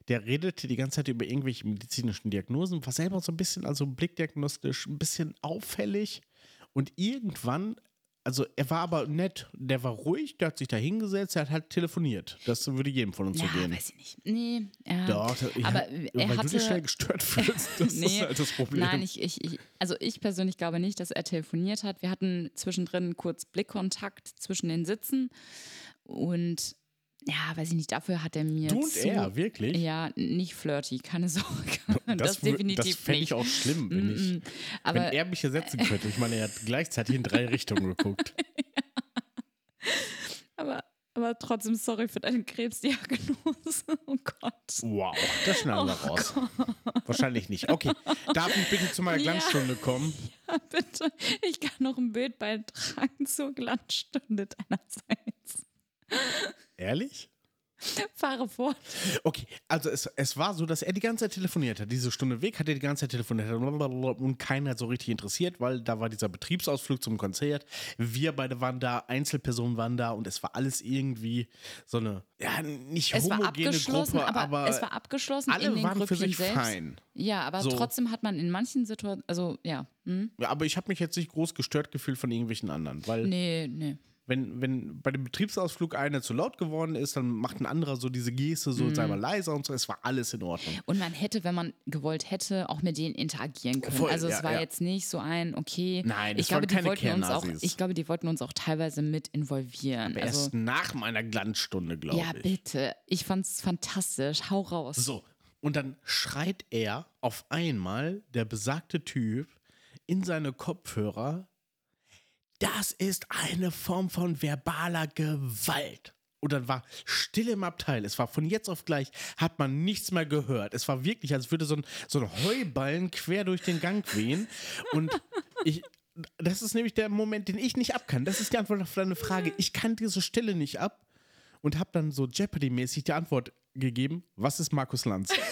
der redete die ganze Zeit über irgendwelche medizinischen Diagnosen, war selber so ein bisschen, also blickdiagnostisch, ein bisschen auffällig. Und irgendwann, also er war aber nett, der war ruhig, der hat sich da hingesetzt, er hat halt telefoniert. Das würde jedem von uns Ja, so gehen. weiß ich nicht. Nee, ja. Doch, ich, aber weil er du hatte, dich schnell gestört [laughs] fühlst. Das Nee, ist halt das Problem. Nein, ich, ich, ich, also ich persönlich glaube nicht, dass er telefoniert hat. Wir hatten zwischendrin kurz Blickkontakt zwischen den Sitzen und ja, weiß ich nicht, dafür hat er mir du und er, wirklich? Ja, nicht flirty, keine Sorge. Das, [laughs] das definitiv Das fände ich auch schlimm, wenn, ich, Mm, Aber wenn er mich hier setzen könnte. Ich meine, er hat gleichzeitig in drei [laughs] Richtungen geguckt. aber, aber trotzdem sorry für deine Krebsdiagnose. [laughs] Oh Gott. Wow, das schneiden wir Oh raus. Wahrscheinlich nicht. Okay, darf ich bitte zu meiner Ja. Glanzstunde kommen? Ja, bitte. Ich kann noch ein Bild beitragen zur Glanzstunde deinerseits. Ehrlich? Fahre fort. Okay, also es, es war so, dass er die ganze Zeit telefoniert hat. Diese Stunde weg hat er die ganze Zeit telefoniert und keiner hat so richtig interessiert, weil da war dieser Betriebsausflug zum Konzert. Wir beide waren da, Einzelpersonen waren da und es war alles irgendwie so eine, ja, nicht Es war homogene abgeschlossen, Gruppe, aber, aber, es war abgeschlossen alle in den waren für Grüppchen sich selbst. fein. Ja, aber So. trotzdem hat man in manchen Situationen, also ja, hm? Ja, aber ich habe mich jetzt nicht groß gestört gefühlt von irgendwelchen anderen, weil nee, nee. Wenn, wenn bei dem Betriebsausflug einer zu laut geworden ist, dann macht ein anderer so diese Geste, so Mhm. sei mal leiser und so. Es war alles in Ordnung. Und man hätte, wenn man gewollt hätte, auch mit denen interagieren können. Voll, also es ja, war ja. jetzt nicht so ein, okay, Nein, ich es glaube, die keine wollten uns auch, ich glaube, die wollten uns auch teilweise mit involvieren. Also, erst nach meiner Glanzstunde, glaube ja, ich. bitte. Ich fand's fantastisch. Hau raus. So, und dann schreit er auf einmal, der besagte Typ, in seine Kopfhörer, das ist eine Form von verbaler Gewalt. Und dann war still im Abteil. Es war von jetzt auf gleich, hat man nichts mehr gehört. Es war wirklich, als würde so ein, so ein Heuballen quer durch den Gang wehen. Und ich, das ist nämlich der Moment, den ich nicht ab kann. Das ist die Antwort auf deine Frage. Ich kann diese Stille nicht ab und habe dann so Jeopardy-mäßig die Antwort gegeben: Was ist Markus Lanz? [laughs]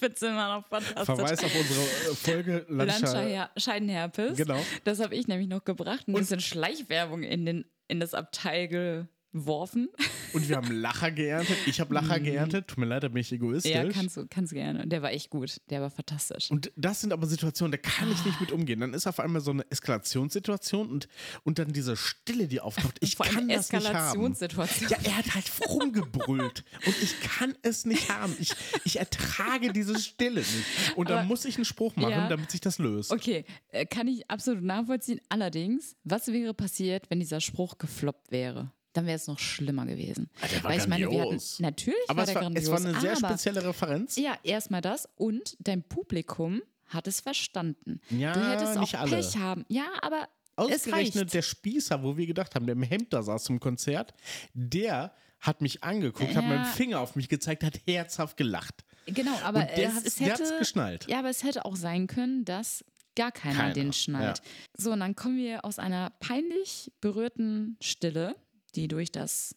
Ich find's immer noch fantastisch. Verweis auf unsere äh, Folge Landscha Lancia Scheidenherpes. Genau. Das habe ich nämlich noch gebracht. Ein bisschen Schleichwerbung in, den, in das Abteil geworfen. Und wir haben Lacher geerntet. Ich habe Lacher geerntet. Tut mir leid, da bin ich egoistisch. Mhm. Ja, kannst du, kannst du gerne. Der war echt gut. Der war fantastisch. Und das sind aber Situationen, da kann ich nicht mit umgehen. Dann ist auf einmal so eine Eskalationssituation und, und dann diese Stille, die auftaucht. Ich Vor kann das nicht haben. Eskalationssituation. Ja, er hat halt rumgebrüllt und ich kann es nicht haben. Ich, ich ertrage diese Stille nicht. Und dann Aber- muss ich einen Spruch machen, Ja. damit sich das löst. Okay, äh, kann ich absolut nachvollziehen. Allerdings, was wäre passiert, wenn dieser Spruch gefloppt wäre? Dann wäre es noch schlimmer gewesen. Ah, der war Weil ich meine, wir hatten, natürlich Aber war es der war, grandios. es war eine sehr spezielle Referenz. Ja, erstmal das und dein Publikum hat es verstanden. Ja, du hättest auch nicht alle. Pech haben. Ja, aber es Ausgerechnet der Spießer, wo wir gedacht haben, der im Hemd da saß zum Konzert, der hat mich angeguckt, hat Ja. mit dem Finger auf mich gezeigt, hat herzhaft gelacht. Genau, aber der es, es hätte, geschnallt. Ja, aber es hätte auch sein können, dass gar keiner, Keiner, den schnallt. ja. So, und dann kommen wir aus einer peinlich berührten Stille, die durch das,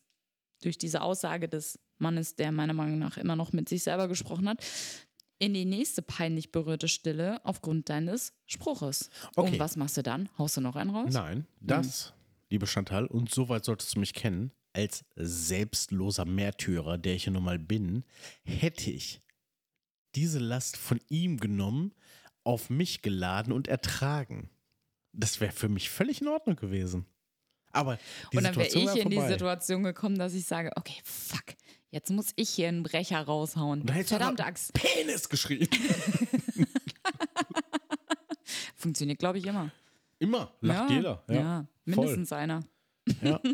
durch diese Aussage des Mannes, der meiner Meinung nach immer noch mit sich selber gesprochen hat, in die nächste peinlich berührte Stille aufgrund deines Spruches. Okay. Und was machst du dann? Haust du noch einen raus? Nein, das, liebe Chantal, und soweit solltest du mich kennen, als selbstloser Märtyrer, der ich ja nun mal bin, hätte ich diese Last von ihm genommen, auf mich geladen und ertragen. Das wäre für mich völlig in Ordnung gewesen. Aber und dann wäre ich in die. Situation gekommen, dass ich sage, okay, fuck, jetzt muss ich hier einen Brecher raushauen. Und dann aber Axt. Penis geschrien. [laughs] Funktioniert, glaube ich, immer. Immer, lacht ja, jeder. Ja, Ja, mindestens einer. Ja. [laughs] Wenn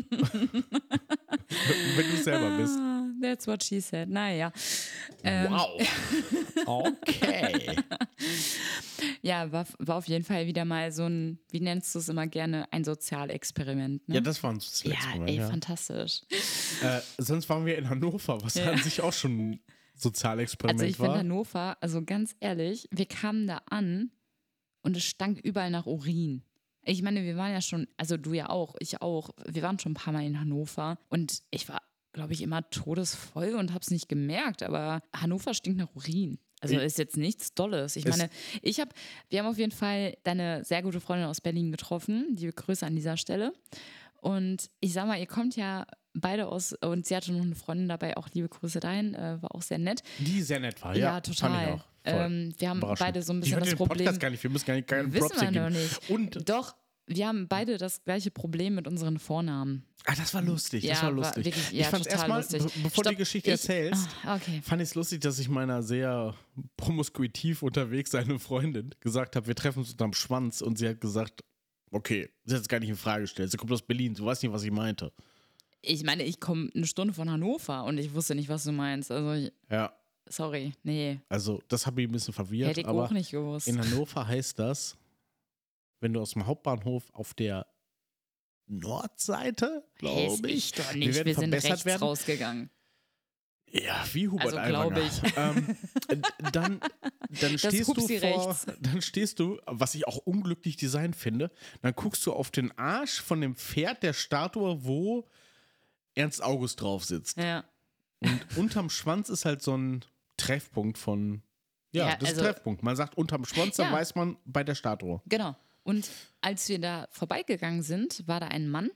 du selber bist. Ah, That's what she said. Naja. Ähm, Wow. Okay. [laughs] Ja, war, war auf jeden Fall wieder mal so ein, wie nennst du es immer gerne, ein Sozialexperiment. Ne? Ja, das war ein ja, Sozialexperiment. ey, ja. fantastisch. Äh, sonst waren wir in Hannover, was Ja. an sich auch schon ein Sozialexperiment Also ich finde war. Hannover, also ganz ehrlich, wir kamen da an und es stank überall nach Urin. Ich meine, wir waren ja schon, also du ja auch, ich auch, wir waren schon ein paar Mal in Hannover und ich war, glaube ich, immer todesvoll und habe es nicht gemerkt, aber Hannover stinkt nach Urin. Also ist jetzt nichts Dolles. Ich meine, ich habe, wir haben auf jeden Fall deine sehr gute Freundin aus Berlin getroffen. Liebe Grüße an dieser Stelle. Und ich sag mal, ihr kommt ja beide aus, und sie hatte noch eine Freundin dabei, auch liebe Grüße dahin, äh, war auch sehr nett. Die sehr nett war, Ja, ja. total. Ähm, wir haben beide so ein bisschen das Problem. Podcast gar nicht, wir müssen gar nicht keine Wissen Props wir noch nicht. Und, Doch, wir haben beide das gleiche Problem mit unseren Vornamen. ah, das war lustig, das Ja, war war lustig. wirklich- ich ja, fand es erstmal, be bevor du Stopp, die Geschichte ich- erzählst, Ah, okay. fand ich es lustig, dass ich meiner sehr promiskuitiv unterwegs seine Freundin gesagt habe, wir treffen uns unterm Schwanz und sie hat gesagt, okay, sie hat es gar nicht in Frage gestellt. Sie kommt aus Berlin, du weißt nicht, was ich meinte. Ich meine, ich komme eine Stunde von Hannover und ich wusste nicht, was du meinst. Also, ich, Ja, sorry, nee, also das habe ich ein bisschen verwirrt, hätte ich auch nicht gewusst. in Hannover heißt das, wenn du aus dem Hauptbahnhof auf der Nordseite, glaube ich, ich doch wir nicht. werden Wir, sind verbessert rechts werden. rausgegangen. Ja, wie Hubert Also, glaub Aiwanger. [laughs] Ähm, äh, dann, dann stehst du vor, rechts. [laughs] dann stehst du, was ich auch unglücklich Design finde, dann guckst du auf den Arsch von dem Pferd der Statue, wo Ernst August drauf sitzt. Ja. Und unterm Schwanz ist halt so ein Treffpunkt von, ja, Ja, das ist also- Treffpunkt. Man sagt unterm Schwanz, dann Ja. weiß man bei der Statue. Genau. Und als wir da vorbeigegangen sind, war da ein Mann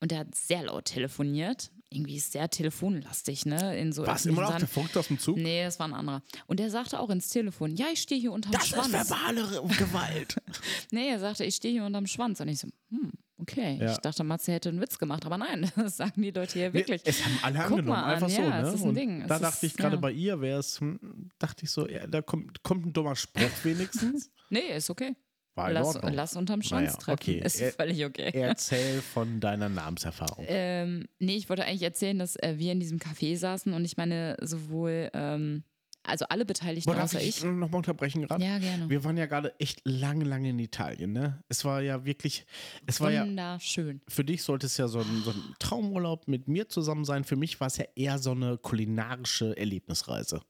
und der hat sehr laut telefoniert. Irgendwie ist sehr telefonlastig, ne? In so War es immer noch der Funkt aus dem Zug? Nee, das war ein anderer. Und der sagte auch ins Telefon, ja, ich stehe hier unterm Das Schwanz. ist verbale Gewalt. [laughs] Nee, er sagte, ich stehe hier unterm Schwanz. Und ich so, hm, okay. Ja. Ich dachte, Matze hätte einen Witz gemacht, aber nein, [laughs] das sagen die Leute hier wirklich. Es haben alle Guck angenommen, mal an, einfach so. ja, ne? es ist ein Ding. Es Da ist- dachte ich gerade ja. bei ihr wäre es, hm, dachte ich so, ja, da kommt, kommt ein dummer Spruch wenigstens. [laughs] Nee, ist okay. War Lass, lass unterm Schwanz Naja, treffen. okay. Ist Er- völlig okay. Erzähl [laughs] von deiner Namenserfahrung. Ähm, nee, ich wollte eigentlich erzählen, dass äh, wir in diesem Café saßen und ich meine, sowohl, ähm, also alle Beteiligten Boah, darf außer ich ich. nochmal unterbrechen gerade? Ja, gerne. Wir waren ja gerade echt lange, lange in Italien, ne? Es war ja wirklich, es war ja, Wunderschön. für dich sollte es ja so ein, so ein Traumurlaub mit mir zusammen sein. Für mich war es ja eher so eine kulinarische Erlebnisreise.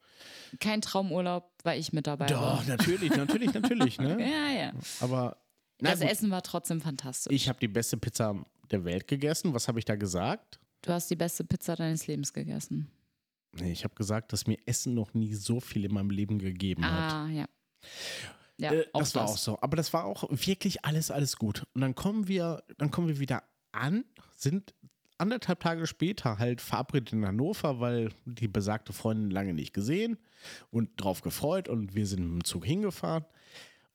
Kein Traumurlaub, weil ich mit dabei war. Doch, natürlich, natürlich, natürlich, ne? [laughs] Ja, ja. Aber na das gut, Essen war trotzdem fantastisch. ich habe die beste Pizza der Welt gegessen. Was habe ich da gesagt? du hast die beste Pizza deines Lebens gegessen. Nee, ich habe gesagt, dass mir Essen noch nie so viel in meinem Leben gegeben hat. Ah, ja. Ja, Äh, das war auch so. Aber das war auch wirklich alles, alles gut. Und dann kommen wir, dann kommen wir wieder an, sind anderthalb Tage später halt verabredet in Hannover, weil die besagte Freundin lange nicht gesehen und drauf gefreut und wir sind mit dem Zug hingefahren.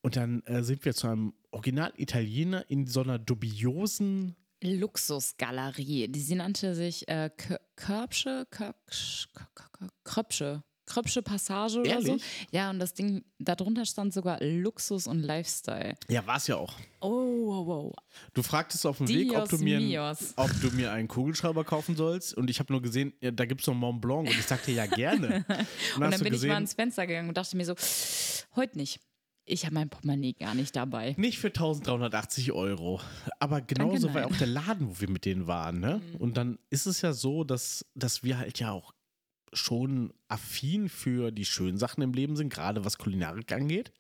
Und dann äh, sind wir zu einem Original-Italiener in so einer dubiosen Luxusgalerie. Die sie nannte sich äh, Kö- Körbsche, Körbsch- Kö- Kö- Kö- Kröpsche. Kröpsche Passage oder so. Ehrlich? Ja, und das Ding, darunter stand sogar Luxus und Lifestyle. Ja, war es ja auch. Oh, wow, wow. Du fragtest auf dem Weg, ob du, Dios mir, mios. ob du mir einen Kugelschreiber kaufen sollst. Und ich habe nur gesehen, ja, da gibt es noch Mont Blanc. Und ich sagte, ja, gerne. [laughs] Und, Und dann bin ich gesehen, mal ans Fenster gegangen und dachte mir so, heute nicht. Ich habe mein Portemonnaie gar nicht dabei. Nicht für 1380 Euro. Aber genauso Danke, war auch der Laden, wo wir mit denen waren. Ne? Und dann ist es ja so, dass, dass wir halt ja auch schon affin für die schönen Sachen im Leben sind, gerade was Kulinarik angeht.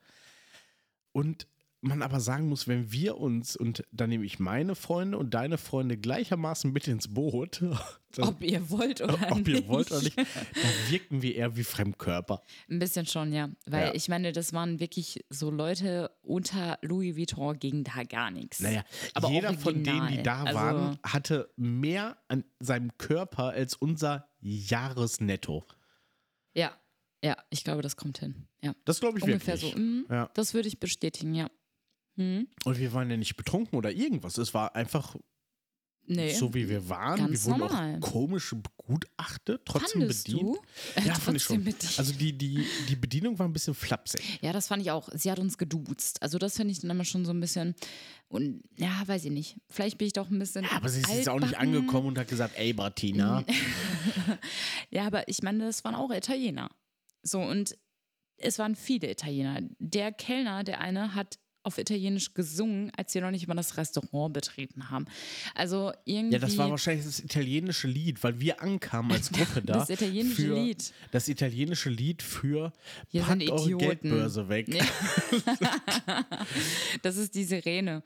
Und man aber sagen muss, wenn wir uns, und da nehme ich meine Freunde und deine Freunde gleichermaßen mit ins Boot, [laughs] dann, Ob ihr wollt oder ob nicht. ihr wollt oder nicht, [laughs] da wirken wir eher wie Fremdkörper. Ein bisschen schon, ja. Weil Ja. ich meine, das waren wirklich so Leute unter Louis Vuitton gegen da gar nichts. Naja, Aber jeder von denen, die da Also- waren, hatte mehr an seinem Körper als unser Jahresnetto. Ja, ja, ich glaube, das kommt hin. Ja. Das glaube ich Ungefähr wirklich. so. Mhm. Ja. Das würde ich bestätigen, ja. Mhm. Und wir waren ja nicht betrunken oder irgendwas. Es war einfach Nee. so, wie wir waren. Ganz wir wurden normal. auch komisch begutachtet, trotzdem Fandest bedient. du? Äh, Ja, fand ich schon. bedient. Also die, die, die Bedienung war ein bisschen flapsig. Ja, das fand ich auch. Sie hat uns geduzt. Also das finde ich dann immer schon so ein bisschen. Und ja, weiß ich nicht. Vielleicht bin ich doch ein bisschen. Ja, aber sie ist jetzt auch nicht angekommen und hat gesagt, ey Martina. [laughs] Ja, aber ich meine, das waren auch Italiener. So, und es waren viele Italiener. Der Kellner, der eine, hat auf Italienisch gesungen, als wir noch nicht mal das Restaurant betreten haben. Also irgendwie. Ja, das war wahrscheinlich das italienische Lied, weil wir ankamen als [laughs] Gruppe da. Das italienische Lied. Das italienische Lied für Hier sind Packt eure. Geldbörse weg. Nee. [laughs] das ist die Sirene.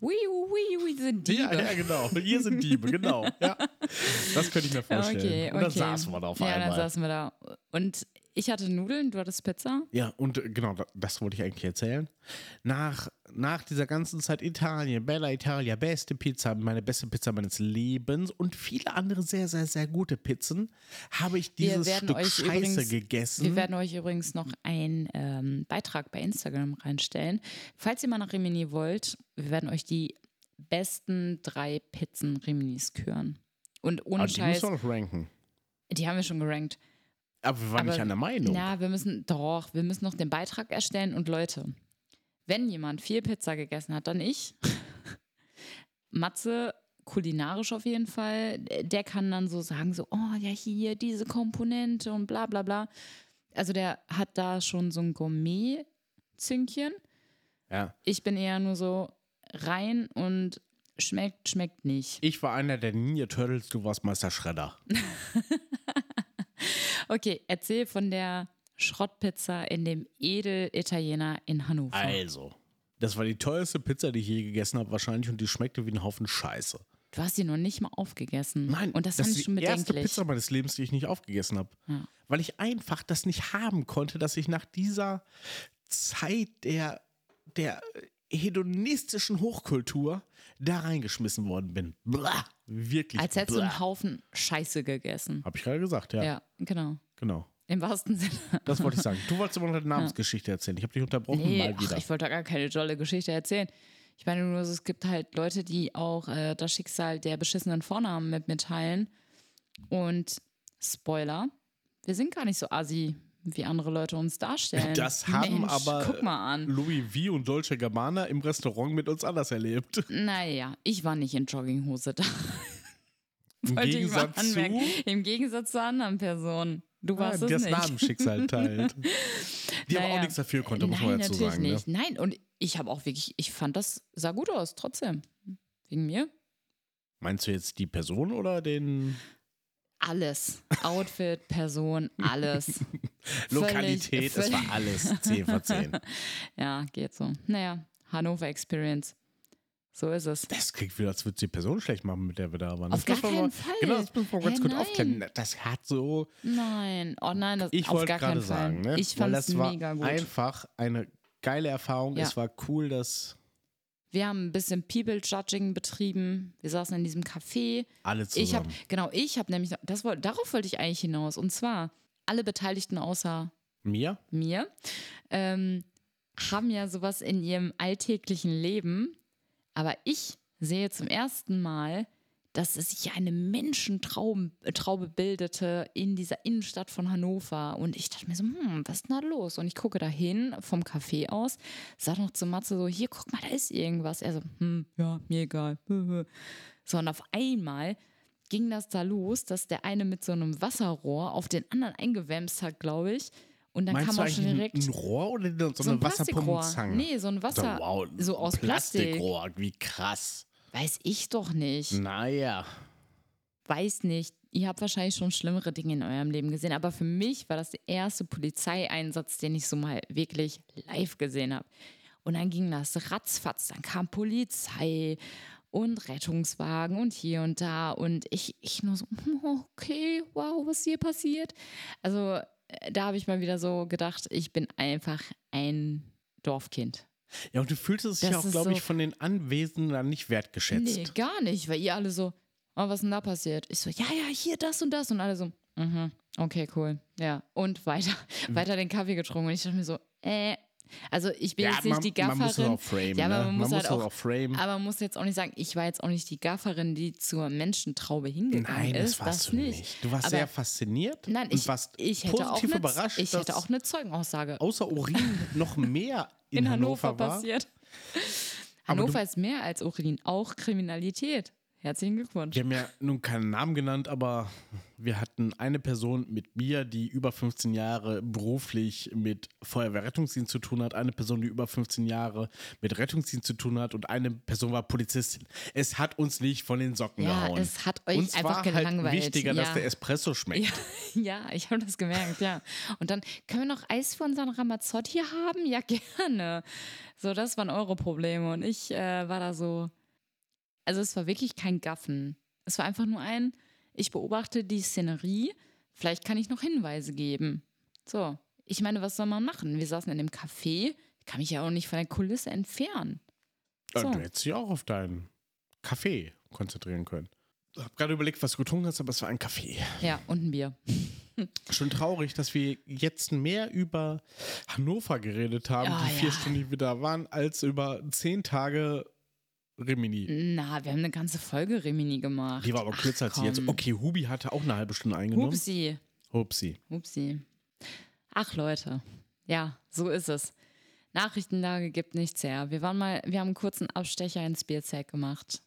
Ui, ui, ui, sind Diebe. Ja, ja, genau. Hier sind Diebe, genau. Ja. [laughs] Das könnte ich mir vorstellen. Okay, okay. Und dann saßen wir da auf ja, einmal. dann saßen wir da. Und ich hatte Nudeln, du hattest Pizza. Ja, und äh, genau, da- das wollte ich eigentlich erzählen. Nach, nach dieser ganzen Zeit Italien, Bella Italia, beste Pizza, meine beste Pizza meines Lebens und viele andere sehr, sehr, sehr gute Pizzen, habe ich dieses Stück euch Scheiße übrigens- gegessen. Wir werden euch übrigens noch einen ähm, Beitrag bei Instagram reinstellen. Falls ihr mal nach Rimini wollt, wir werden euch die besten drei Pizzen Riminis küren. Und ohne Aber die Scheiß, müssen wir noch ranken. die haben wir schon gerankt. Aber wir waren Aber- nicht an der Meinung. Ja, wir müssen, doch, wir müssen noch den Beitrag erstellen. Und Leute, wenn jemand viel Pizza gegessen hat, dann ich. [laughs] Matze, kulinarisch auf jeden Fall, der kann dann so sagen, so, oh ja, hier diese Komponente und bla bla bla. Also der hat da schon so ein Gourmet-Zünkchen. Ja. Ich bin eher nur so rein und schmeckt, schmeckt nicht. Ich war einer der Ninja Turtles, du warst Meister Schredder. [laughs] Okay, erzähl von der Schrottpizza in dem Edel-Italiener in Hannover. Also, das war die teuerste Pizza, die ich je gegessen habe, wahrscheinlich, und die schmeckte wie ein Haufen Scheiße. Du hast sie noch nicht mal aufgegessen. Nein, und das, das ist ich schon die erste. Pizza meines Lebens, die ich nicht aufgegessen habe. Ja. Weil ich einfach das nicht haben konnte, dass ich nach dieser Zeit der, der hedonistischen Hochkultur da reingeschmissen worden bin. Blah, wirklich. Als hättest du einen Haufen Scheiße gegessen. Hab ich gerade gesagt, ja. Ja, genau. Genau. Im wahrsten Sinne. Das wollte ich sagen. Du wolltest aber noch eine Namensgeschichte erzählen. Ich habe dich unterbrochen Nee, mal ach, wieder. ich wollte da gar keine tolle Geschichte erzählen. Ich meine nur, es gibt halt Leute, die auch äh, das Schicksal der beschissenen Vornamen mit mir teilen. Und Spoiler, wir sind gar nicht so assi, wie andere Leute uns darstellen. [laughs] Das haben Mensch, aber. Louis V und Dolce Gabbana im Restaurant mit uns anders erlebt. [laughs] Naja, ich war nicht in Jogginghose da. Im Wollte ich mal Gegensatz anmerken. zu Im Gegensatz zu anderen Personen. Du warst Ah, es das nicht. Namensschicksal teilt. [laughs] Die aber auch Naja. nichts dafür konnte, muss man dazu natürlich sagen. nicht. Ne? Nein, und ich habe auch wirklich, ich fand das sah gut aus, trotzdem. Wegen mir? Meinst du jetzt die Person oder den Alles. Outfit, Person, alles. [laughs] Lokalität? Völlig- es war alles 10 von 10. [laughs] Ja, geht so. Naja, Hannover Experience. So ist es. Das klingt wieder, als würde die Person schlecht machen, mit der wir da waren. Auf Das gar keinen mal- Fall. Genau, das muss man ganz Hä, kurz aufklären. Das hat so. Nein, oh nein, das Ich wollte gar gerade keinen Fall. sagen, ne? Ich fand es mega gut. einfach eine geile Erfahrung. Ja. Es war cool, dass. Wir haben ein bisschen People-Judging betrieben. Wir saßen in diesem Café. Alle Ich habe, zusammen. genau, ich habe nämlich, das, darauf wollte ich eigentlich hinaus. Und zwar, alle Beteiligten außer Mir? mir, ähm, haben ja sowas in ihrem alltäglichen Leben. Aber ich sehe zum ersten Mal, dass es sich eine Menschentraube äh, bildete in dieser Innenstadt von Hannover. Und ich dachte mir so, hm, was ist denn da los? Und ich gucke da hin vom Café aus, sag noch zu Matze so, hier, guck mal, da ist irgendwas. Er so, hm, ja, mir egal. [laughs] So, und auf einmal ging das da los, dass der eine mit so einem Wasserrohr auf den anderen eingewämst hat, glaube ich. Und dann Meinst kam auch schon direkt ein, Rohr oder so, so eine. Wasserpumpenzange? Nee, so ein Wasser, wow, so aus Plastik. Plastikrohr, wie krass. Weiß ich doch nicht. Naja. Weiß nicht. Ihr habt wahrscheinlich schon schlimmere Dinge in eurem Leben gesehen, aber für mich war das der erste Polizeieinsatz, den ich so mal wirklich live gesehen habe. Und dann ging das ratzfatz, dann kam Polizei und Rettungswagen und hier und da und ich, ich nur so, hm, okay, wow, was hier passiert? Also äh, da habe ich mal wieder so gedacht, ich bin einfach ein Dorfkind. Ja, und du fühlst es ja auch, glaube ich, so- von den Anwesenden dann nicht wertgeschätzt. Nee, gar nicht, weil ihr alle so, oh, was ist denn da passiert? Ich so, ja, ja, hier das und das und alle so, mhm, okay, cool. Ja, und weiter, [laughs] weiter den Kaffee getrunken und ich dachte mir so, äh, also ich bin Ja, jetzt nicht man, die man muss es Gafferin. auch framen. Ja, aber ne? man muss halt es auch- auch framen. Aber man muss jetzt auch nicht sagen, ich war jetzt auch nicht die Gafferin, die zur Menschentraube hingegangen Nein, ist. das warst du nicht. nicht. Du warst Aber- sehr fasziniert Nein, und ich, warst ich hätte auch positiv eine, überrascht, ich hätte auch eine Zeugenaussage außer Urin [laughs] noch mehr in, in Hannover, Hannover, passiert. Hannover ist mehr als Urin, auch Kriminalität. Herzlichen Glückwunsch. Wir haben ja nun keinen Namen genannt, aber wir hatten eine Person mit mir, die über 15 Jahre beruflich mit Feuerwehrrettungsdienst zu tun hat, eine Person, die über 15 Jahre mit Rettungsdienst zu tun hat und eine Person war Polizistin. Es hat uns nicht von den Socken Ja, gehauen. es hat euch uns einfach war halt gelangweilt. wichtiger, dass Ja. der Espresso schmeckt. Ja, [laughs] ja ich habe das gemerkt, ja. Und dann, können wir noch Eis für unseren Ramazzotti haben? Ja, [laughs] gerne. So, das waren eure Probleme. Und ich äh, war da so, also es war wirklich kein Gaffen. Es war einfach nur ein, ich beobachte die Szenerie, vielleicht kann ich noch Hinweise geben. So, ich meine, was soll man machen? Wir saßen in dem Café, ich kann mich ja auch nicht von der Kulisse entfernen. Ja, So. Du hättest dich auch auf deinen Kaffee konzentrieren können. Ich habe gerade überlegt, was du getrunken hast, aber es war ein Kaffee. Ja, und ein Bier. [laughs] Schon traurig, dass wir jetzt mehr über Hannover geredet haben, Ah, die vier ja. Stunden, die wir da waren, als über zehn Tage Rimini. Na, wir haben eine ganze Folge Rimini gemacht. Die war aber kürzer als die jetzt. Okay, Hubi hatte auch eine halbe Stunde eingenommen. Hupsi. Hupsi. Upsi. Ach Leute, ja, so ist es. Nachrichtenlage gibt nichts her. Wir waren mal, wir haben einen kurzen Abstecher ins Bierzelt gemacht.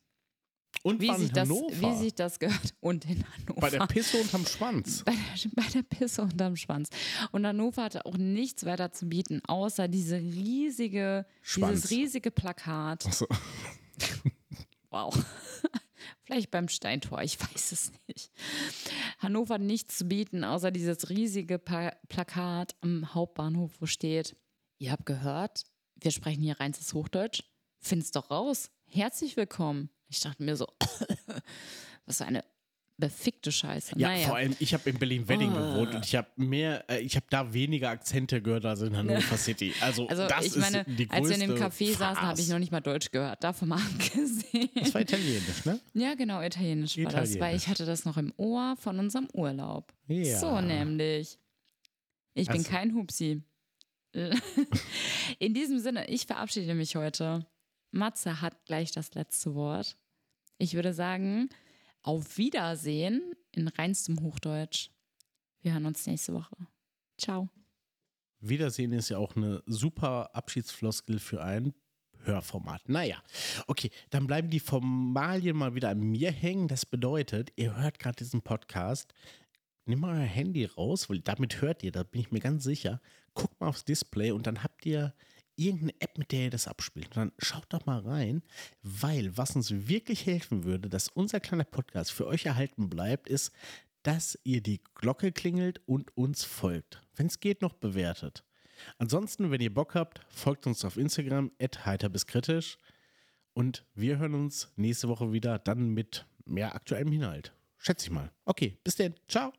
Und Wie sich, das, wie sich das gehört. [laughs] Und in Hannover. bei der Pisse unterm Schwanz. bei der, bei der Pisse unterm Schwanz. Und Hannover hatte auch nichts weiter zu bieten, außer diese riesige, Schwanz. dieses riesige Plakat. Achso. Wow. [laughs] Vielleicht beim Steintor, ich [laughs] weiß es nicht. Hannover hat nichts zu bieten, außer dieses riesige pa Plakat am Hauptbahnhof, wo steht: Ihr habt gehört, wir sprechen hier reinstes Hochdeutsch. Find's doch raus. Herzlich willkommen. Ich dachte mir so, [laughs] was für eine befickte Scheiße. Ja, naja. vor allem, ich habe in Berlin-Wedding Oh. gewohnt und ich habe mehr, äh, ich habe da weniger Akzente gehört als in Hannover [laughs] City. Also, Also das ich meine, ist die größte als wir in dem Café saßen, habe ich Farce. noch nicht mal Deutsch gehört. Davon mal [laughs] abgesehen. Das war italienisch, ne? Ja, genau, italienisch war das, weil Italienisch. ich hatte das noch im Ohr von unserem Urlaub. Ja. So nämlich. Ich bin Also- kein Hupsi. [laughs] In diesem Sinne, ich verabschiede mich heute. Matze hat gleich das letzte Wort. Ich würde sagen, auf Wiedersehen in reinstem Hochdeutsch. Wir hören uns nächste Woche. Ciao. Wiedersehen ist ja auch eine super Abschiedsfloskel für ein Hörformat. Naja, okay, dann bleiben die Formalien mal wieder an mir hängen. Das bedeutet, ihr hört gerade diesen Podcast. Nehmt mal euer Handy raus, weil damit hört ihr, da bin ich mir ganz sicher. Guckt mal aufs Display und dann habt ihr irgendeine App, mit der ihr das abspielt. Dann schaut doch mal rein, weil was uns wirklich helfen würde, dass unser kleiner Podcast für euch erhalten bleibt, ist, dass ihr die Glocke klingelt und uns folgt. Wenn es geht, noch bewertet. Ansonsten, wenn ihr Bock habt, folgt uns auf Instagram, heiter bis kritisch. Und wir hören uns nächste Woche wieder, dann mit mehr aktuellem Inhalt. Schätze ich mal. Okay, bis denn. Ciao.